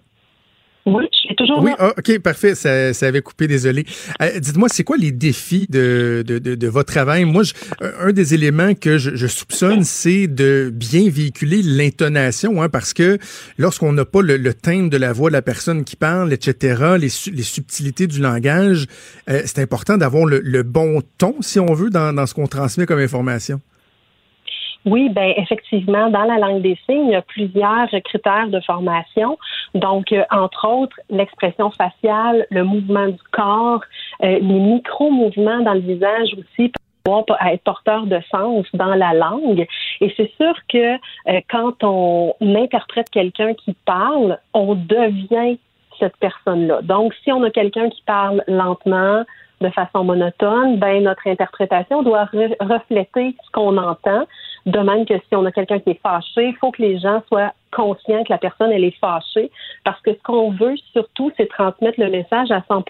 Oui, je suis toujours Oui, là. ah, OK, parfait. Ça, ça avait coupé, désolé. Euh, Dites-moi, c'est quoi les défis de, de, de, de votre travail? Moi, je- un des éléments que je, je soupçonne, c'est de bien véhiculer l'intonation, hein, parce que lorsqu'on n'a pas le, le timbre de la voix de la personne qui parle, etc., les, su- les subtilités du langage, euh, c'est important d'avoir le, le bon ton, si on veut, dans, dans ce qu'on transmet comme information. Oui, ben effectivement, dans la langue des signes, il y a plusieurs critères de formation. Donc, euh, entre autres, l'expression faciale, le mouvement du corps, euh, les micro-mouvements dans le visage aussi pouvoir être porteur de sens dans la langue. Et c'est sûr que euh, quand on interprète quelqu'un qui parle, on devient cette personne-là. Donc, si on a quelqu'un qui parle lentement, de façon monotone, ben notre interprétation doit re- refléter ce qu'on entend. De même que si on a quelqu'un qui est fâché, il faut que les gens soient conscients que la personne elle est fâchée, parce que ce qu'on veut surtout, c'est transmettre le message à 100%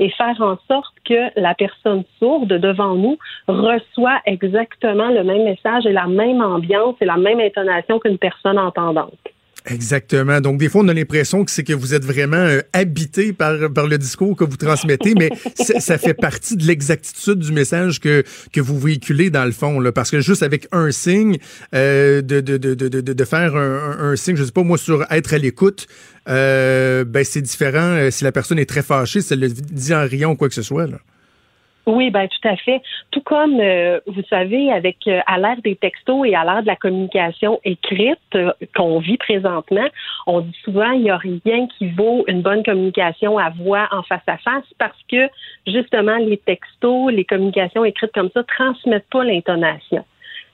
et faire en sorte que la personne sourde devant nous reçoit exactement le même message et la même ambiance et la même intonation qu'une personne entendante. Exactement. Donc, des fois, on a l'impression que c'est que vous êtes vraiment euh, habité par, par le discours que vous transmettez, mais ça fait partie de l'exactitude du message que, que vous véhiculez dans le fond. Là, parce que juste avec un signe, euh, de, de, de, de, de, faire un, un, un signe, je sais pas, moi, sur être à l'écoute, euh, ben c'est différent euh, si la personne est très fâchée, si elle le dit en riant ou quoi que ce soit. Là. Oui, ben tout à fait. Tout comme euh, vous savez, avec euh, à l'ère des textos et à l'ère de la communication écrite euh, qu'on vit présentement, on dit souvent il n'y a rien qui vaut une bonne communication à voix en face à face parce que justement les textos, les communications écrites comme ça transmettent pas l'intonation.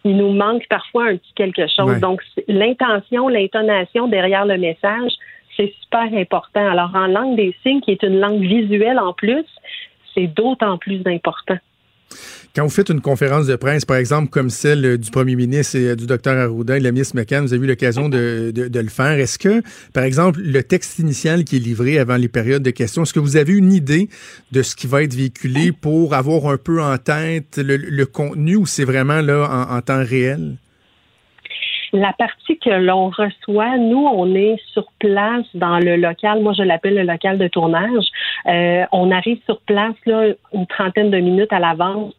Il nous manque parfois un petit quelque chose. Donc l'intention, l'intonation derrière le message, c'est super important. Alors en langue des signes, qui est une langue visuelle en plus, c'est d'autant plus important. Quand vous faites une conférence de presse, par exemple, comme celle euh, du premier ministre et euh, du docteur Arruda et de la ministre McCann, vous avez eu l'occasion de, de- le faire. Est-ce que, par exemple, le texte initial qui est livré avant les périodes de questions, est-ce que vous avez une idée de ce qui va être véhiculé pour avoir un peu en tête le, contenu ou c'est vraiment là en temps réel? La partie que l'on reçoit, nous, on est sur place dans le local. Moi, je l'appelle le local de tournage. Euh, on arrive sur place là, une trentaine de minutes à l'avance,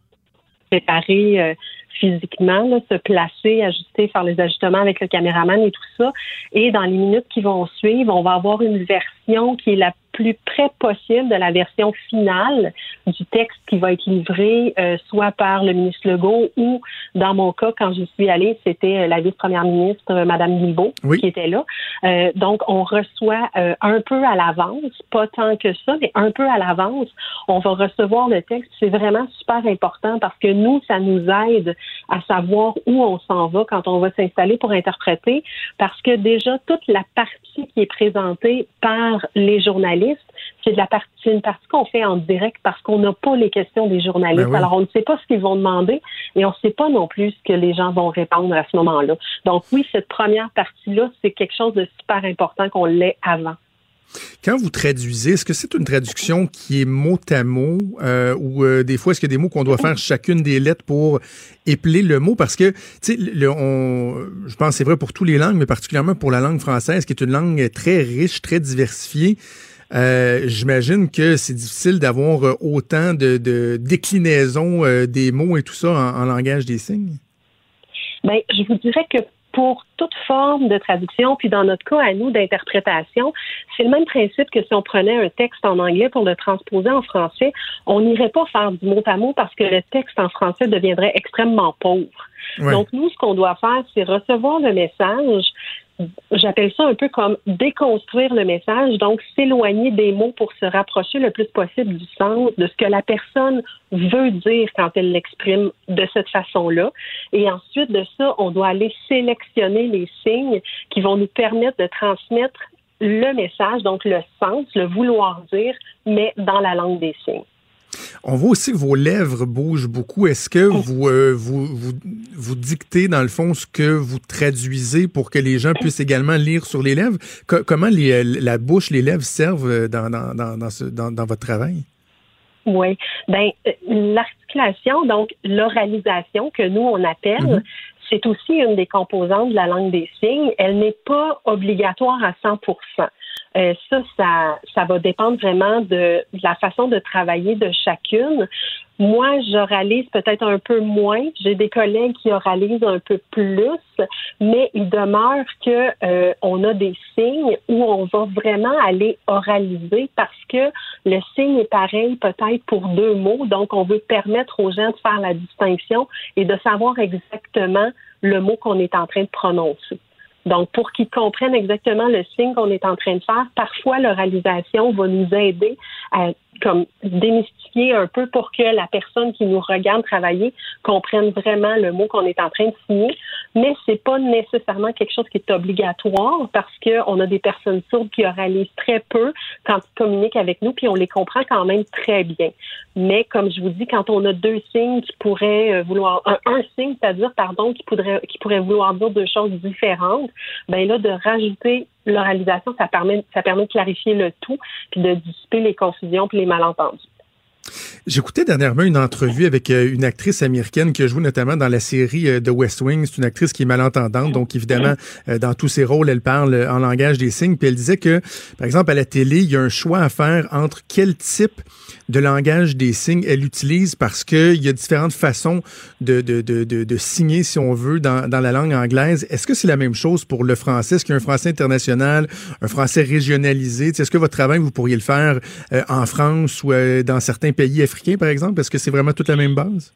préparer euh, physiquement, là, se placer, ajuster, faire les ajustements avec le caméraman et tout ça. Et dans les minutes qui vont suivre, on va avoir une version qui est la plus près possible de la version finale du texte qui va être livré euh, soit par le ministre Legault ou, dans mon cas, quand je suis allée, c'était euh, la vice-première ministre, euh, Mme Guilbeault, Oui. qui était là. Euh, donc, on reçoit euh, un peu à l'avance, pas tant que ça, mais un peu à l'avance. On va recevoir le texte. C'est vraiment super important parce que nous, ça nous aide à savoir où on s'en va quand on va s'installer pour interpréter, parce que déjà, toute la partie qui est présentée par les journalistes, c'est de la partie, une partie qu'on fait en direct parce qu'on n'a pas les questions des journalistes. Ben oui. Alors, on ne sait pas ce qu'ils vont demander et on ne sait pas non plus ce que les gens vont répondre à ce moment-là. Donc, oui, cette première partie-là, c'est quelque chose de super important qu'on l'ait avant. Quand vous traduisez, est-ce que c'est une traduction qui est mot à mot euh, ou euh, des fois est-ce qu'il y a des mots qu'on doit faire chacune des lettres pour épeler le mot? Parce que tu sais je pense c'est vrai pour toutes les langues mais particulièrement pour la langue française qui est une langue très riche, très diversifiée. Euh, J'imagine que c'est difficile d'avoir autant de, déclinaisons des mots et tout ça en, langage des signes. Ben, je vous dirais que pour toute forme de traduction, puis dans notre cas à nous d'interprétation, c'est le même principe que si on prenait un texte en anglais pour le transposer en français, on n'irait pas faire du mot à mot parce que le texte en français deviendrait extrêmement pauvre. Donc, nous, ce qu'on doit faire, c'est recevoir le message, j'appelle ça un peu comme déconstruire le message, donc s'éloigner des mots pour se rapprocher le plus possible du sens de ce que la personne veut dire quand elle l'exprime de cette façon-là. Et ensuite de ça, on doit aller sélectionner les signes qui vont nous permettre de transmettre le message, donc le sens, le vouloir dire, mais dans la langue des signes. On voit aussi que vos lèvres bougent beaucoup. Est-ce que vous, euh, vous, vous, vous, dictez, dans le fond, ce que vous traduisez pour que les gens puissent également lire sur les lèvres? comment les, euh, la bouche, les lèvres servent euh, dans, dans, dans, dans, ce, dans, dans votre travail? Oui. Ben, l'articulation, donc l'oralisation que nous, on appelle, mm-hmm. c'est aussi une des composantes de la langue des signes. Elle n'est pas obligatoire à 100 euh, ça, ça, ça va dépendre vraiment de, la façon de travailler de chacune. Moi, j'oralise peut-être un peu moins. J'ai des collègues qui oralisent un peu plus, mais il demeure que euh, on a des signes où on va vraiment aller oraliser parce que le signe est pareil peut-être pour deux mots. Donc, on veut permettre aux gens de faire la distinction et de savoir exactement le mot qu'on est en train de prononcer. Donc, pour qu'ils comprennent exactement le signe qu'on est en train de faire, parfois l'oralisation va nous aider à comme démystifier un peu pour que la personne qui nous regarde travailler comprenne vraiment le mot qu'on est en train de signer. Mais c'est pas nécessairement quelque chose qui est obligatoire parce qu'on a des personnes sourdes qui oralisent très peu quand ils communiquent avec nous, puis on les comprend quand même très bien. Mais comme je vous dis, quand on a deux signes qui pourraient euh, vouloir un, un signe, c'est-à-dire pardon, qui pourrait qui pourrait vouloir dire deux choses différentes, ben là de rajouter l'oralisation, ça permet, ça permet de clarifier le tout, puis de dissiper les confusions puis les malentendus. J'écoutais dernièrement une entrevue avec euh, une actrice américaine qui a joué notamment dans la série euh, The West Wing. C'est une actrice qui est malentendante, donc évidemment, euh, dans tous ses rôles, elle parle en langage des signes. Puis elle disait que, par exemple, à la télé, il y a un choix à faire entre quel type de langage des signes elle utilise parce qu'il y a différentes façons de, de, de, de, signer, si on veut, dans, dans la langue anglaise. Est-ce que c'est la même chose pour le français? Est-ce qu'il y a un français international, un français régionalisé? Est-ce que votre travail, vous pourriez le faire en France ou dans certains pays africains, par exemple? Est-ce que c'est vraiment toute la même base?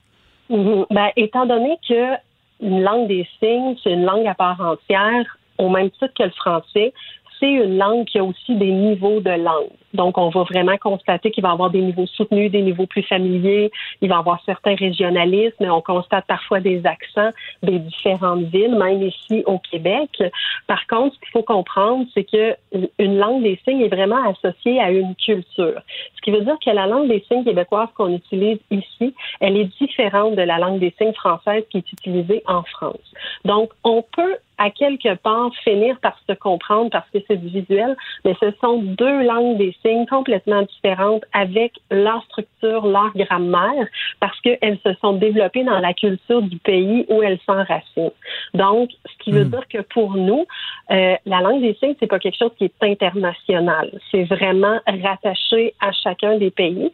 Mhm. Ben, étant donné que une langue des signes, c'est une langue à part entière, au même titre que le français, c'est une langue qui a aussi des niveaux de langue. Donc, on va vraiment constater qu'il va y avoir des niveaux soutenus, des niveaux plus familiers. Il va y avoir certains régionalismes, on constate parfois des accents des différentes villes, même ici au Québec. Par contre, ce qu'il faut comprendre, c'est que une langue des signes est vraiment associée à une culture. Ce qui veut dire que la langue des signes québécoise qu'on utilise ici, elle est différente de la langue des signes française qui est utilisée en France. Donc, on peut à quelque part finir par se comprendre parce que c'est visuel, mais ce sont deux langues des signes complètement différentes avec leur structure, leur grammaire, parce qu'elles se sont développées dans la culture du pays où elles s'enracinent. Donc, ce qui veut hmm. dire que pour nous, euh, la langue des signes, c'est pas quelque chose qui est international. C'est vraiment rattaché à chacun des pays.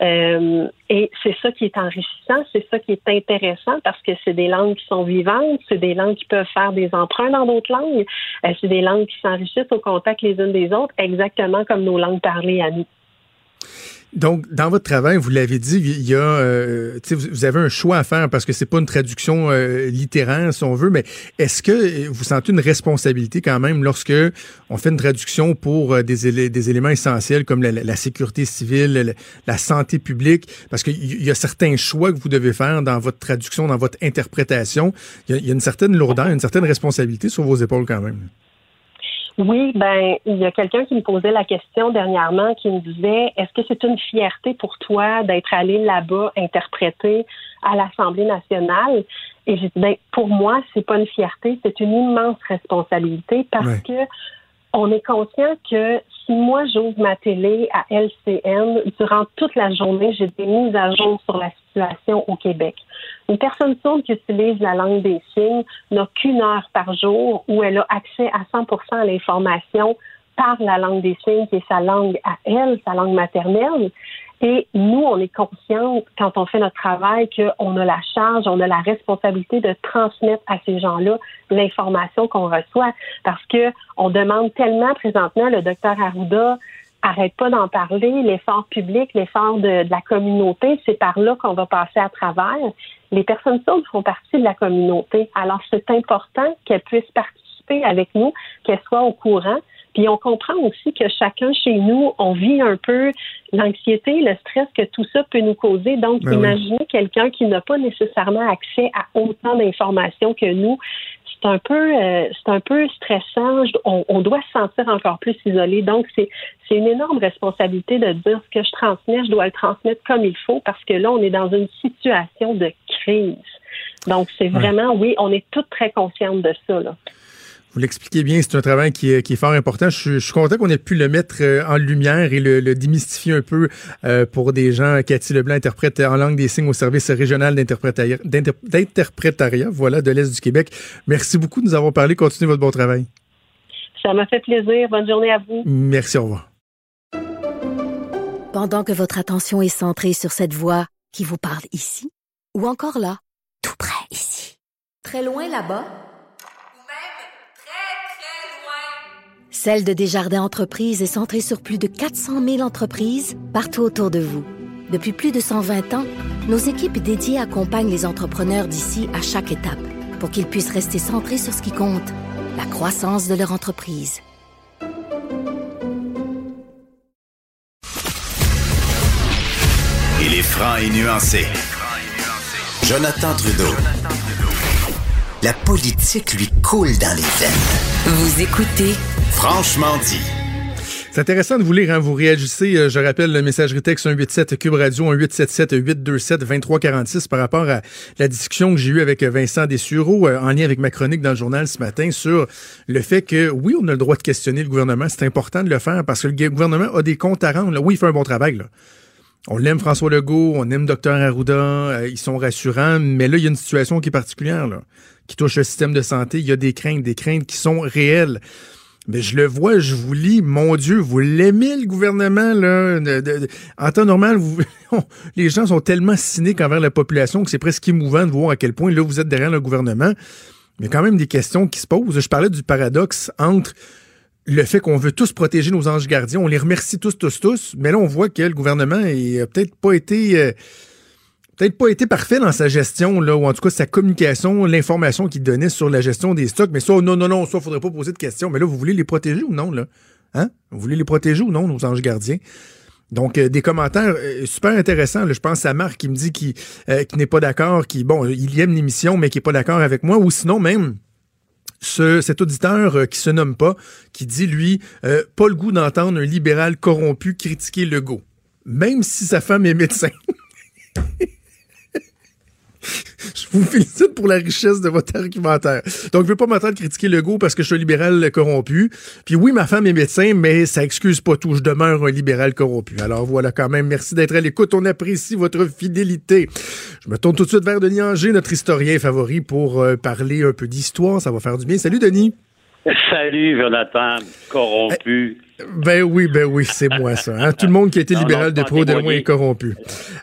Euh, et c'est ça qui est enrichissant, c'est ça qui est intéressant parce que c'est des langues qui sont vivantes, c'est des langues qui peuvent faire des emprunts dans d'autres langues, euh, c'est des langues qui s'enrichissent au contact les unes des autres, exactement comme nos langues parlées à nous. Donc, dans votre travail, vous l'avez dit, il y a, euh, vous avez un choix à faire parce que c'est pas une traduction euh, littéraire, si on veut, mais est-ce que vous sentez une responsabilité quand même lorsque on fait une traduction pour euh, des, éléments essentiels comme la, sécurité civile, la, santé publique, parce qu'il y a certains choix que vous devez faire dans votre traduction, dans votre interprétation. Il y y a une certaine lourdeur, une certaine responsabilité sur vos épaules quand même. Oui, ben il y a quelqu'un qui me posait la question dernièrement qui me disait est-ce que c'est une fierté pour toi d'être allé là-bas interpréter à l'Assemblée nationale? Et j'ai dit ben pour moi c'est pas une fierté, c'est une immense responsabilité parce que on est conscient que si moi j'ouvre ma télé à LCN, durant toute la journée, j'ai des mises à jour sur la au Québec. Une personne sourde qui utilise la langue des signes n'a qu'une heure par jour où elle a accès à 100 à l'information par la langue des signes, qui est sa langue à elle, sa langue maternelle. Et nous, on est conscient quand on fait notre travail qu'on a la charge, on a la responsabilité de transmettre à ces gens-là l'information qu'on reçoit parce que on demande tellement présentement, le docteur Arruda arrête pas d'en parler, l'effort public, l'effort de, la communauté, c'est par là qu'on va passer à travers. Les personnes sourdes font partie de la communauté. Alors, c'est important qu'elles puissent participer avec nous, qu'elle soit au courant. Puis on comprend aussi que chacun chez nous, on vit un peu l'anxiété, le stress que tout ça peut nous causer. Donc, Ben oui. imaginez quelqu'un qui n'a pas nécessairement accès à autant d'informations que nous. C'est un peu, euh, c'est un peu stressant. On, on doit se sentir encore plus isolé. Donc, c'est, c'est une énorme responsabilité de dire ce que je transmets, je dois le transmettre comme il faut parce que là, on est dans une situation de crise. Donc, c'est vraiment, oui, on est toutes très conscientes de ça. Là. Vous l'expliquez bien, c'est un travail qui est, qui est fort important. Je, suis- je suis content qu'on ait pu le mettre euh, en lumière et le, le démystifier un peu euh, pour des gens. Cathy Leblanc, interprète en langue des signes au service régional d'interprétariat, d'inter- d'interprétariat, voilà, de l'Est du Québec. Merci beaucoup de nous avoir parlé. Continuez votre bon travail. Ça m'a fait plaisir. Bonne journée à vous. Merci, au revoir. Pendant que votre attention est centrée sur cette voix qui vous parle ici, ou encore là, tout près ici, très loin là-bas, Celle de Desjardins Entreprises est centrée sur plus de 400 000 entreprises partout autour de vous. Depuis plus de 120 ans, nos équipes dédiées accompagnent les entrepreneurs d'ici à chaque étape pour qu'ils puissent rester centrés sur ce qui compte, la croissance de leur entreprise. Il est franc et nuancé. Jonathan Trudeau. La politique lui coule dans les veines. Vous écoutez Franchement dit. C'est intéressant de vous lire, hein, vous réagissez, euh, je rappelle le messagerie texte 187 Cube Radio 1877 827 2346 par rapport à la discussion que j'ai eue avec Vincent Dessureau euh, en lien avec ma chronique dans le journal ce matin sur le fait que oui, on a le droit de questionner le gouvernement, c'est important de le faire parce que le gouvernement a des comptes à rendre. Oui, il fait un bon travail. On l'aime François Legault, on aime Dr Arruda, euh, ils sont rassurants, mais là il y a une situation qui est particulière qui touche le système de santé, il y a des craintes, des craintes qui sont réelles. Mais je le vois, je vous lis, mon Dieu, vous l'aimez le gouvernement, là. en temps normal, vous, les gens sont tellement cyniques envers la population que c'est presque émouvant de voir à quel point là vous êtes derrière le gouvernement. Mais quand même des questions qui se posent. Je parlais du paradoxe entre le fait qu'on veut tous protéger nos anges gardiens, on les remercie tous, tous, tous, mais là on voit que le gouvernement n'a peut-être pas été euh, peut-être pas été parfait dans sa gestion, là, ou en tout cas sa communication, l'information qu'il donnait sur la gestion des stocks. Mais ça, non, non, non, ça, faudrait pas poser de questions. Mais là, vous voulez les protéger ou non, là? Hein? Vous voulez les protéger ou non, nos anges gardiens? Donc, euh, des commentaires euh, super intéressants. là. Je pense à Marc qui me dit qu'il euh, n'est pas d'accord, qui, bon, il aime l'émission, mais qui n'est pas d'accord avec moi. Ou sinon, même, ce, cet auditeur qui se nomme pas, qui dit, lui, pas le goût d'entendre un libéral corrompu critiquer Legault. Même si sa femme est médecin. Je vous félicite pour la richesse de votre argumentaire. Donc, je veux pas m'entendre critiquer Legault parce que je suis un libéral corrompu. Puis oui, ma femme est médecin, mais ça excuse pas tout. Je demeure un libéral corrompu. Alors voilà, quand même, merci d'être à l'écoute. On apprécie votre fidélité. Je me tourne tout de suite vers Denis Anger, notre historien favori, pour euh, parler un peu d'histoire. Ça va faire du bien. Salut, Denis. Salut, Jonathan, corrompu. Ben oui, ben oui, c'est moi ça. hein. Tout le monde qui a été Non, libéral non, de pro de loin témoigner. est corrompu.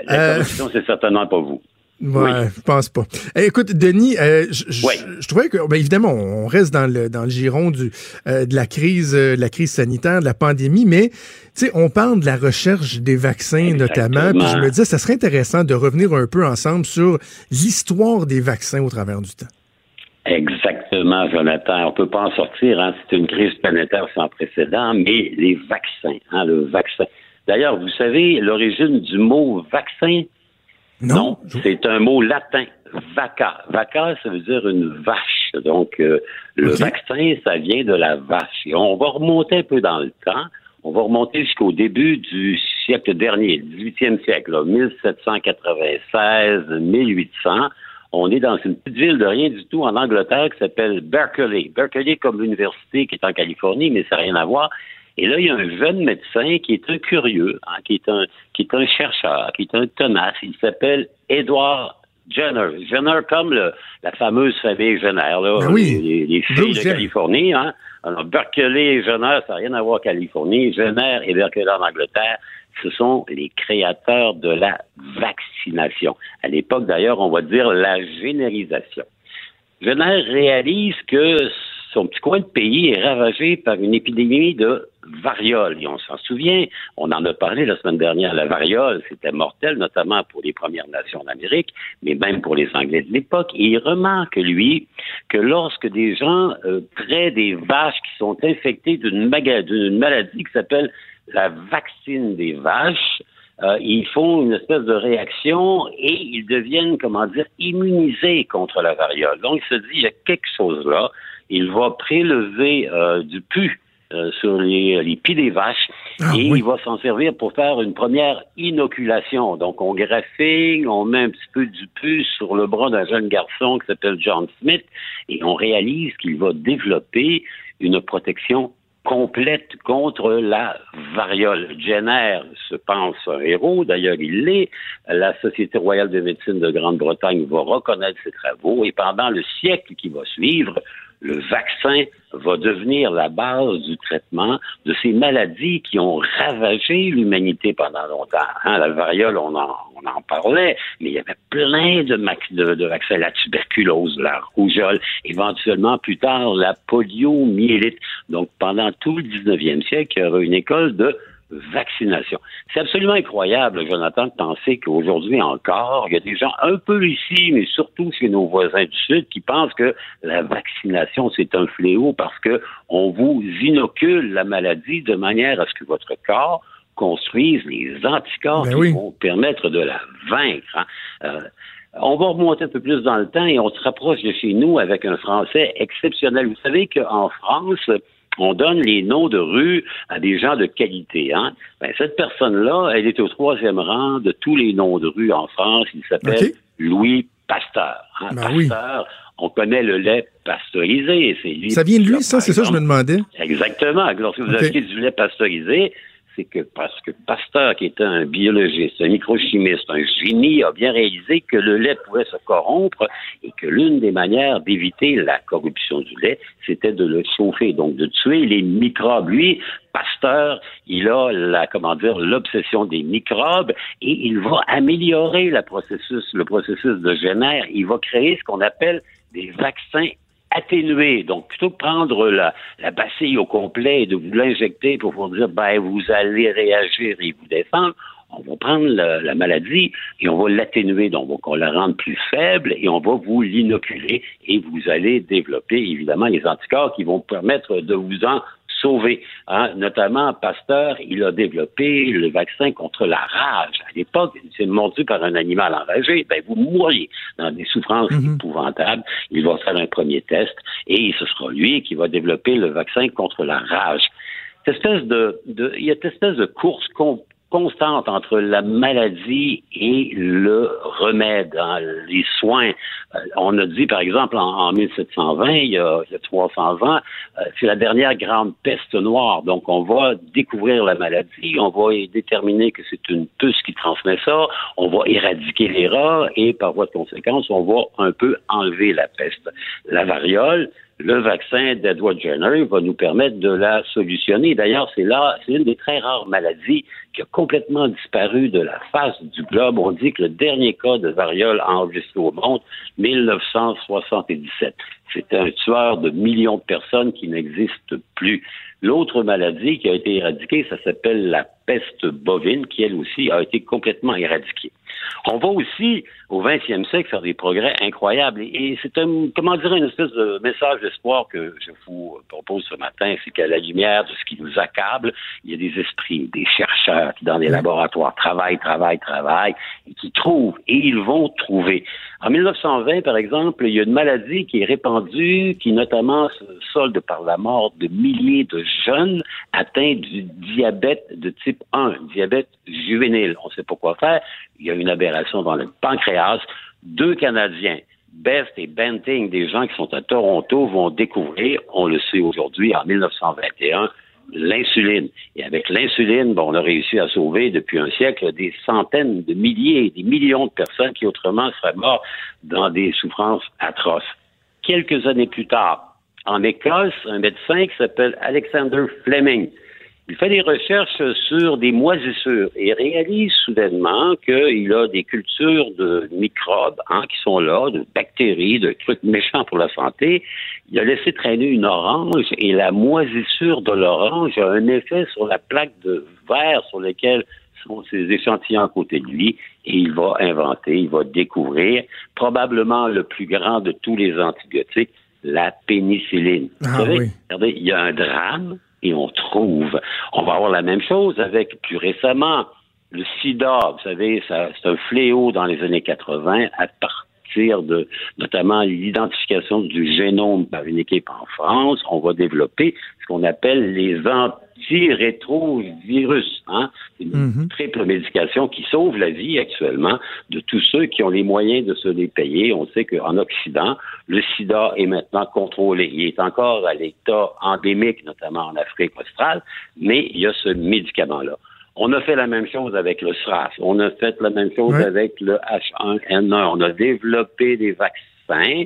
La Euh, corruption, c'est certainement pas vous. Ouais, je pense pas. Eh, écoute, Denis, euh, je Oui. trouvais que, ben, évidemment, on reste dans le dans le giron du euh, de la crise, euh, de la crise sanitaire, de la pandémie, mais tu sais, on parle de la recherche des vaccins notamment. Puis je me disais, ça serait intéressant de revenir un peu ensemble sur l'histoire des vaccins au travers du temps. Exactement, Jonathan. On peut pas en sortir. Hein. C'est une crise planétaire sans précédent, mais les vaccins, hein, le vaccin. D'ailleurs, vous savez l'origine du mot vaccin? Non. c'est un mot latin. Vaca. Vaca, ça veut dire une vache. Donc, euh, le vaccin, ça vient de la vache. Et on va remonter un peu dans le temps. On va remonter jusqu'au début du siècle dernier, 18e siècle, là, 1796, 1800. On est dans une petite ville de rien du tout en Angleterre qui s'appelle Berkeley. Berkeley comme l'université qui est en Californie, mais ça n'a rien à voir. Et là, il y a un jeune médecin qui est un curieux, hein, qui est un qui est un chercheur, qui est un tenace. Il s'appelle Edward Jenner. Jenner comme le- la fameuse famille Jenner, là, Ben oui. les, les- les filles de. Californie. Hein. Alors, Berkeley et Jenner, ça n'a rien à voir avec Californie. Jenner et Berkeley en Angleterre, ce sont les créateurs de la vaccination. À l'époque, d'ailleurs, on va dire la générisation. Jenner réalise que son petit coin de pays est ravagé par une épidémie de variole. Et on s'en souvient, on en a parlé la semaine dernière, la variole, c'était mortel, notamment pour les Premières Nations d'Amérique, mais même pour les Anglais de l'époque. Et il remarque, lui, que lorsque des gens euh, près des vaches qui sont infectées d'une maladie qui s'appelle la vaccine des vaches, euh, ils font une espèce de réaction et ils deviennent, comment dire, immunisés contre la variole. Donc, il se dit, il y a quelque chose là. Il va prélever euh, du pu euh, sur les, les pieds des vaches Ah, et oui. il va s'en servir pour faire une première inoculation. Donc, on graphine, on met un petit peu du pu sur le bras d'un jeune garçon qui s'appelle John Smith et on réalise qu'il va développer une protection complète contre la variole. Jenner se pense un héros, d'ailleurs il l'est. La Société royale de médecine de Grande-Bretagne va reconnaître ses travaux et pendant le siècle qui va suivre, le vaccin va devenir la base du traitement de ces maladies qui ont ravagé l'humanité pendant longtemps. Hein, la variole, on en, parlait, mais il y avait plein de vaccins, la tuberculose, la rougeole, éventuellement plus tard la poliomyélite. Donc pendant tout le 19e siècle, il y aura une école de vaccination. C'est absolument incroyable, Jonathan, de penser qu'aujourd'hui encore, il y a des gens un peu ici, mais surtout chez nos voisins du Sud, qui pensent que la vaccination, c'est un fléau parce que on vous inocule la maladie de manière à ce que votre corps construise les anticorps Ben qui oui. vont permettre de la vaincre. hein. Euh, on va remonter un peu plus dans le temps et on se rapproche de chez nous avec un français exceptionnel. Vous savez qu'en France, on donne les noms de rues à des gens de qualité. Hein? Ben, cette personne-là, elle est au troisième rang de tous les noms de rues en France. Il s'appelle. Louis Pasteur. hein. Ben oui. Pasteur, on connaît le lait pasteurisé. C'est lui Ça vient de lui, ça? C'est ça que je me demandais. Exactement. Lorsque vous OK. achetez du lait pasteurisé, c'est que parce que Pasteur, qui était un biologiste, un microchimiste, un génie, a bien réalisé que le lait pouvait se corrompre et que l'une des manières d'éviter la corruption du lait, c'était de le chauffer, donc de tuer les microbes. Lui, Pasteur, il a la, comment dire, l'obsession des microbes et il va améliorer la processus, le processus de Jenner. Il va créer ce qu'on appelle des vaccins atténué. Donc, plutôt que prendre la, la bacille au complet et de vous l'injecter pour vous dire, ben, vous allez réagir et vous défendre, on va prendre la, la maladie et on va l'atténuer. Donc, on va la rendre plus faible et on va vous l'inoculer et vous allez développer, évidemment, les anticorps qui vont permettre de vous en sauver. Hein. Notamment, Pasteur, il a développé le vaccin contre la rage. À l'époque, c'est mordu par un animal enragé, ben vous mourriez dans des souffrances épouvantables. Il va faire un premier test et ce sera lui qui va développer le vaccin contre la rage. Cette espèce de, de il y a cette espèce de course constante entre la maladie et le remède, hein, les soins. Euh, on a dit, par exemple, en, en 1720, il y, a, il y a 300 ans, euh, c'est la dernière grande peste noire. Donc, on va découvrir la maladie, on va déterminer que c'est une puce qui transmet ça, on va éradiquer les rats et, par voie de conséquence, on va un peu enlever la peste. La variole, le vaccin d'Edward Jenner va nous permettre de la solutionner. D'ailleurs, c'est là, c'est une des très rares maladies qui a complètement disparu de la face du globe. On dit que le dernier cas de variole enregistré au monde, 1977. C'était un tueur de millions de personnes qui n'existe plus. L'autre maladie qui a été éradiquée, ça s'appelle la peste bovine, qui elle aussi a été complètement éradiquée. On va aussi, au 20e siècle, faire des progrès incroyables. Et, c'est un, comment dire, une espèce de message d'espoir que je vous propose ce matin, c'est qu'à la lumière de ce qui nous accable, il y a des esprits, des chercheurs qui, dans des laboratoires, travaillent, travaillent, travaillent, et qui trouvent, et ils vont trouver. En 1920, par exemple, il y a une maladie qui est répandue, qui notamment se solde par la mort de milliers de jeunes atteints du diabète de type 1, diabète juvénile. On ne sait pas quoi faire. Il y a une aberration dans le pancréas. Deux Canadiens, Best et Benting, des gens qui sont à Toronto, vont découvrir, on le sait aujourd'hui, en 1921, l'insuline. Et avec l'insuline, on a réussi à sauver depuis un siècle des centaines de milliers, des millions de personnes qui autrement seraient mortes dans des souffrances atroces. Quelques années plus tard, en Écosse, un médecin qui s'appelle Alexander Fleming, Il fait des recherches sur des moisissures et réalise soudainement qu'il a des cultures de microbes hein, qui sont là, de bactéries, de trucs méchants pour la santé. Il a laissé traîner une orange et la moisissure de l'orange a un effet sur la plaque de verre sur laquelle sont ces échantillons à côté de lui et il va inventer, il va découvrir probablement le plus grand de tous les antibiotiques, la pénicilline. Ah Vous savez, oui. regardez, il y a un drame et on trouve. On va avoir la même chose avec plus récemment le sida. Vous savez, c'est un fléau dans les années 80 à partir de notamment l'identification du génome par une équipe en France. On va développer ce qu'on appelle les antirétrovirus. Hein? Une Mhm. triple médication qui sauve la vie actuellement de tous ceux qui ont les moyens de se les payer. On sait qu'en Occident, le sida est maintenant contrôlé. Il est encore à l'état endémique, notamment en Afrique australe, mais il y a ce médicament-là. On a fait la même chose avec le SRAS. On a fait la même chose avec le H1N1. On a développé des vaccins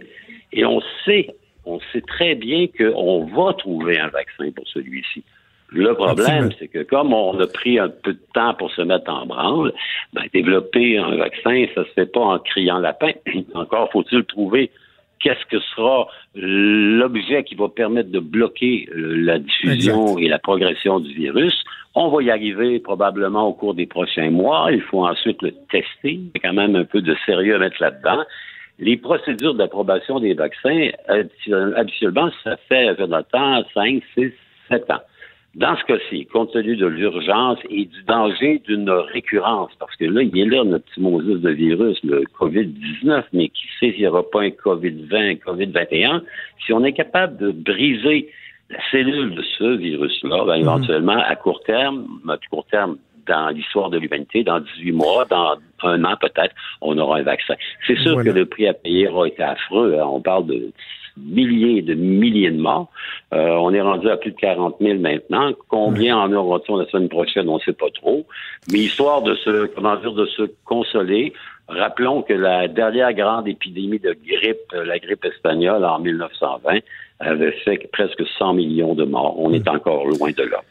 et on sait, on sait très bien qu'on va trouver un vaccin pour celui-ci. Le problème, c'est que comme on a pris un peu de temps pour se mettre en branle, ben, développer un vaccin, ça se fait pas en criant lapin. Encore faut-il trouver qu'est-ce que sera l'objet qui va permettre de bloquer euh, la diffusion et la progression du virus. On va y arriver probablement au cours des prochains mois. Il faut ensuite le tester. Il y a quand même un peu de sérieux à mettre là-dedans. Les procédures d'approbation des vaccins, habituellement, habituellement, ça fait avec le temps 5, 6, 7 ans. Dans ce cas-ci, compte tenu de l'urgence et du danger d'une récurrence, parce que là, il est là notre petit Moses de virus, le COVID-19, mais qui sait s'il n'y aura pas un COVID-20, un COVID-21, si on est capable de briser la cellule de ce virus-là, ben, éventuellement, à court terme, à court terme, dans l'histoire de l'humanité, dans 18 mois, dans un an peut-être, on aura un vaccin. C'est sûr Voilà. que le prix à payer aura été affreux. hein. On parle de milliers et de milliers de morts. Euh, on est rendu à plus de 40 000 maintenant. Combien en aura-t-on la semaine prochaine? On ne sait pas trop. Mais histoire de se, comment dire, de se consoler, rappelons que la dernière grande épidémie de grippe, la grippe espagnole en 1920, avait fait presque 100 millions de morts. On est encore loin de là.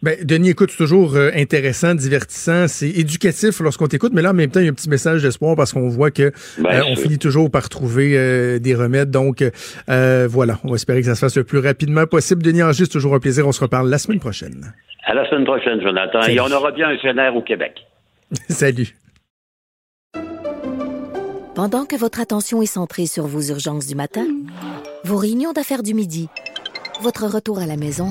Ben, Denis, écoute, c'est toujours euh, intéressant, divertissant, c'est éducatif lorsqu'on t'écoute, mais là, en même temps, il y a un petit message d'espoir parce qu'on voit que Ben, euh, on finit toujours par trouver euh, des remèdes. Donc, euh, voilà, on va espérer que ça se fasse le plus rapidement possible. Denis Angers, c'est toujours un plaisir. On se reparle la semaine prochaine. À la semaine prochaine, Jonathan. Salut. Et on aura bien un génère au Québec. Salut. Pendant que votre attention est centrée sur vos urgences du matin, vos réunions d'affaires du midi, votre retour à la maison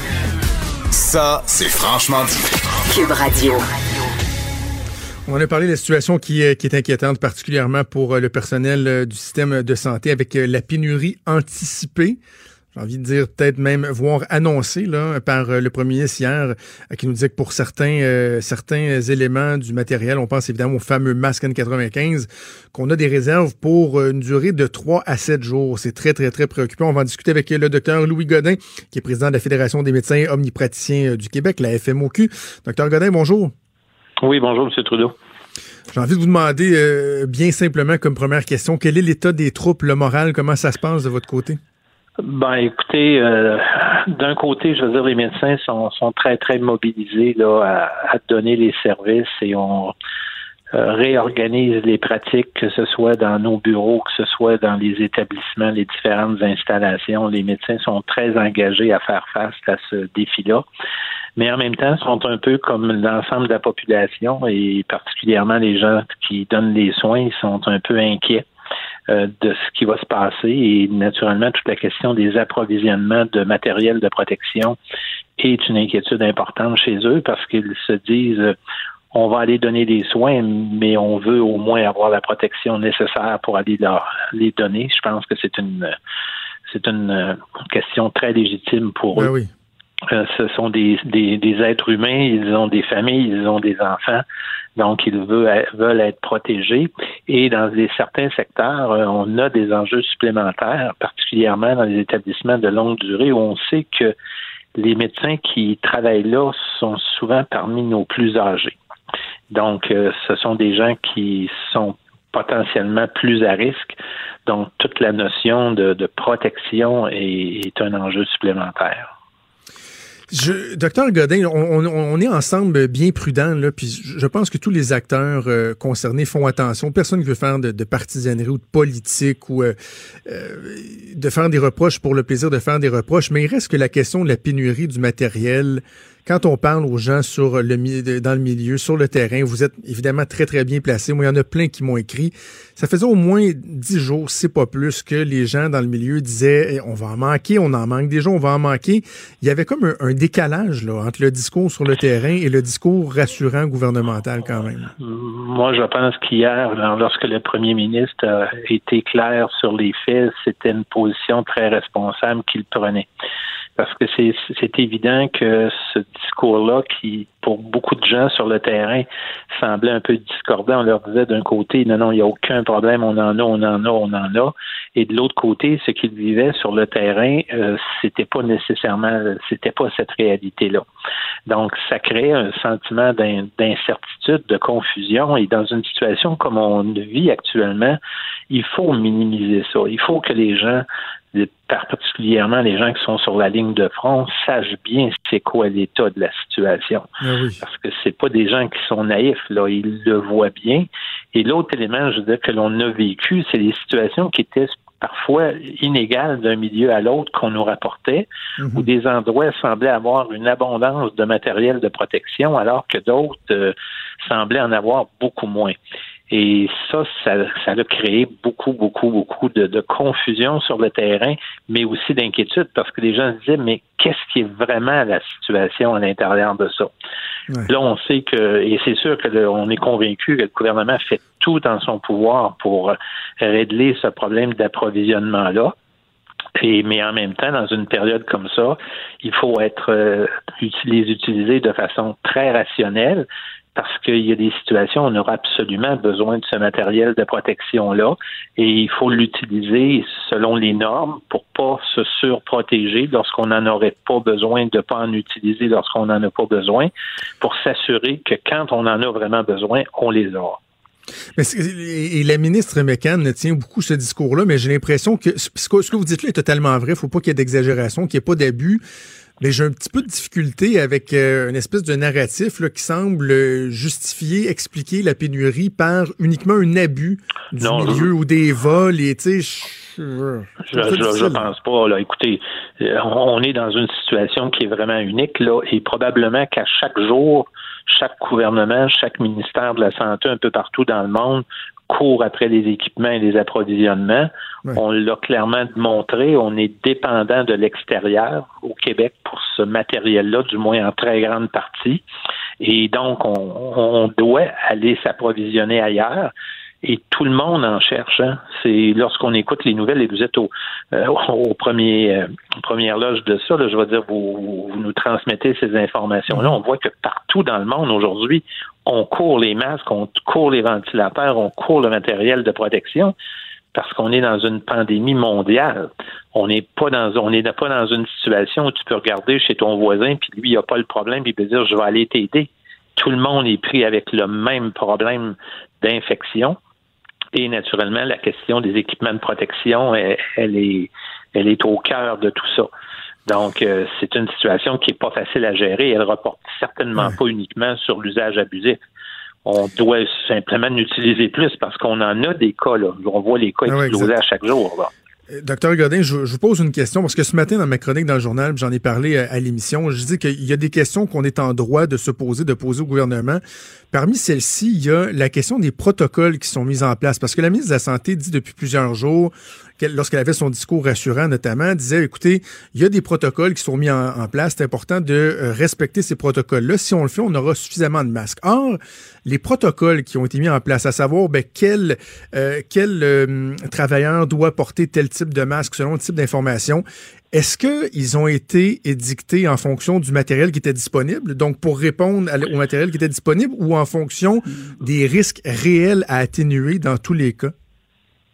Ça, c'est franchement dit. Cube Radio. On a parlé de la situation qui, est- qui est inquiétante, particulièrement pour euh, le personnel euh, du système de santé avec euh, la pénurie anticipée. J'ai envie de dire peut-être même voire annoncée là, par euh, le premier ministre hier, euh, qui nous disait que pour certains, euh, certains éléments du matériel, on pense évidemment au fameux masque N95, qu'on a des réserves pour euh, une durée de 3 à 7 jours. C'est très, très, très préoccupant. On va en discuter avec le docteur Louis Godin, qui est président de la Fédération des médecins omnipraticiens du Québec, la FMOQ. Docteur Godin, bonjour. Oui, bonjour, M. Trudeau. J'ai envie de vous demander euh, bien simplement comme première question, quel est l'état des troupes, le moral, comment ça se passe de votre côté? Ben, écoutez, euh, d'un côté, je veux dire, les médecins sont, sont très, très mobilisés là, à, à donner les services et on euh, réorganise les pratiques, que ce soit dans nos bureaux, que ce soit dans les établissements, les différentes installations. Les médecins sont très engagés à faire face à ce défi-là. Mais en même temps, sont un peu comme l'ensemble de la population et particulièrement les gens qui donnent les soins, ils sont un peu inquiets euh, de ce qui va se passer et naturellement toute la question des approvisionnements de matériel de protection est une inquiétude importante chez eux parce qu'ils se disent euh, on va aller donner des soins, mais on veut au moins avoir la protection nécessaire pour aller leur les donner. Je pense que c'est une c'est une euh, question très légitime pour Ben eux. oui. Euh, ce sont des, des, des, êtres humains, ils ont des familles, ils ont des enfants, donc ils veulent, veulent être protégés. Et dans certains secteurs, euh, on a des enjeux supplémentaires, particulièrement dans les établissements de longue durée où on sait que les médecins qui travaillent là sont souvent parmi nos plus âgés. Donc, euh, ce sont des gens qui sont potentiellement plus à risque. Donc, toute la notion de, protection est un enjeu supplémentaire. Je, docteur Godin, on, est ensemble bien prudents, là, puis je pense que tous les acteurs euh, concernés font attention. Personne ne veut faire de, de, partisanerie ou de politique ou euh, euh, de faire des reproches pour le plaisir de faire des reproches, mais il reste que la question de la pénurie du matériel, quand on parle aux gens sur le, dans le milieu, sur le terrain, vous êtes évidemment très, très bien placé. Moi, il y en a plein qui m'ont écrit. Ça faisait au moins dix jours, c'est pas plus, que les gens dans le milieu disaient on va en manquer, on en manque déjà, on va en manquer. Il y avait comme un, décalage là, entre le discours sur le terrain et le discours rassurant gouvernemental quand même. Moi, je pense qu'hier, lorsque le premier ministre a été clair sur les faits, c'était une position très responsable qu'il prenait parce que c'est évident que ce discours-là, qui pour beaucoup de gens sur le terrain semblait un peu discordant, on leur disait d'un côté, non, non, il n'y a aucun problème, on en a, on en a, on en a, et de l'autre côté, ce qu'ils vivaient sur le terrain, euh, c'était pas nécessairement, c'était pas cette réalité-là. Donc, ça crée un sentiment d'incertitude, de confusion, et dans une situation comme on vit actuellement, il faut minimiser ça. Il faut que les gens particulièrement les gens qui sont sur la ligne de front, sachent bien c'est quoi l'état de la situation. Ah Parce que c'est pas des gens qui sont naïfs, là, ils le voient bien. Et l'autre élément, je veux dire, que l'on a vécu, c'est des situations qui étaient parfois inégales d'un milieu à l'autre qu'on nous rapportait, Mhm. où des endroits semblaient avoir une abondance de matériel de protection, alors que d'autres euh, semblaient en avoir beaucoup moins. Et ça, ça, ça a créé beaucoup, beaucoup, beaucoup de, de, confusion sur le terrain, mais aussi d'inquiétude parce que les gens se disaient, mais qu'est-ce qui est vraiment la situation à l'intérieur de ça? Là, on sait que, et c'est sûr que le, on est convaincu que le gouvernement fait tout dans son pouvoir pour régler ce problème d'approvisionnement-là. Et, mais en même temps, dans une période comme ça, il faut être euh, les utiliser de façon très rationnelle parce qu'il y a des situations où on aura absolument besoin de ce matériel de protection-là et il faut l'utiliser selon les normes pour pas se surprotéger lorsqu'on n'en aurait pas besoin, de pas en utiliser lorsqu'on n'en a pas besoin, pour s'assurer que quand on en a vraiment besoin, on les aura. Mais et la ministre McCann tient beaucoup ce discours-là, mais j'ai l'impression que ce que vous dites là est totalement vrai. Il faut pas qu'il y ait d'exagération, qu'il n'y ait pas d'abus. Mais j'ai un petit peu de difficulté avec euh, une espèce de narratif là, qui semble justifier, expliquer la pénurie par uniquement un abus du Non, milieu je- ou des vols. Et tu sais, je, je pense pas. Là. Écoutez, euh, on est dans une situation qui est vraiment unique là, et probablement qu'à chaque jour, chaque gouvernement, chaque ministère de la Santé un peu partout dans le monde court après les équipements et les approvisionnements. On l'a clairement montré, on est dépendant de l'extérieur au Québec pour ce matériel-là, du moins en très grande partie. Et donc, on, on doit aller s'approvisionner ailleurs. Et tout le monde en cherche. Hein. C'est lorsqu'on écoute les nouvelles et vous êtes au, euh, au premier, euh, première loge de ça, là, je veux dire, vous, vous nous transmettez ces informations-là. On voit que partout dans le monde aujourd'hui, on court les masques, on court les ventilateurs, on court le matériel de protection parce qu'on est dans une pandémie mondiale. On n'est pas dans on n'est pas dans une situation où tu peux regarder chez ton voisin puis lui il a pas le problème puis il peut dire je vais aller t'aider. Tout le monde est pris avec le même problème d'infection et naturellement la question des équipements de protection elle, elle est elle est au cœur de tout ça. Donc, euh, c'est une situation qui est pas facile à gérer. Elle reporte certainement pas uniquement sur l'usage abusif. On doit simplement l'utiliser plus parce qu'on en a des cas, là. On voit les cas Ah exploser à chaque jour, là. Docteur Godin, je, vous pose une question parce que ce matin, dans ma chronique dans le journal, j'en ai parlé à, à l'émission, je dis qu'il y a des questions qu'on est en droit de se poser, de poser au gouvernement. Parmi celles-ci, il y a la question des protocoles qui sont mis en place. Parce que la ministre de la Santé dit depuis plusieurs jours, lorsqu'elle avait son discours rassurant notamment, disait, écoutez, il y a des protocoles qui sont mis en, place. C'est important de euh, respecter ces protocoles-là. Si on le fait, on aura suffisamment de masques. Or, les protocoles qui ont été mis en place, à savoir ben, quel, euh, quel euh, travailleur doit porter tel type de masque selon le type d'information, Est-ce qu'ils ont été édictés en fonction du matériel qui était disponible, donc pour répondre au matériel qui était disponible, ou en fonction des risques réels à atténuer dans tous les cas?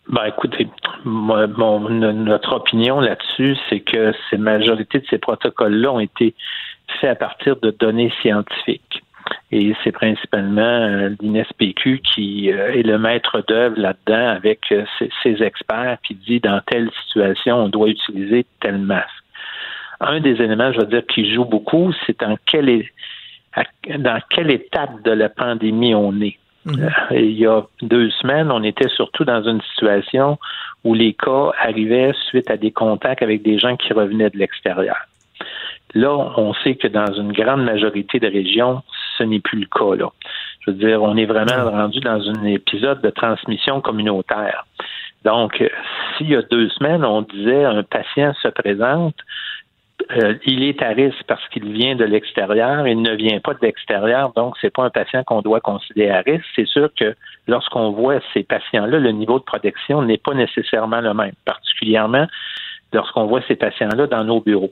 Ben, écoutez, notre opinion là-dessus, c'est que la majorité de ces protocoles-là ont été faits à partir de données scientifiques. Et c'est principalement euh, l'INSPQ qui euh, est le maître d'œuvre là-dedans avec euh, ses, experts qui dit dans telle situation, on doit utiliser tel masque. Un des éléments, je veux dire, qui joue beaucoup, c'est dans quelle, dans quelle étape de la pandémie on est. Mhm. Il y a deux semaines, on était surtout dans une situation où les cas arrivaient suite à des contacts avec des gens qui revenaient de l'extérieur. Là, on sait que dans une grande majorité de régions, ce n'est plus le cas. Là. Je veux dire, on est vraiment rendu dans un épisode de transmission communautaire. Donc, s'il y a deux semaines, on disait un patient se présente, euh, il est à risque parce qu'il vient de l'extérieur, il ne vient pas de l'extérieur, donc c'est pas un patient qu'on doit considérer à risque. C'est sûr que lorsqu'on voit ces patients-là, le niveau de protection n'est pas nécessairement le même, particulièrement lorsqu'on voit ces patients-là dans nos bureaux.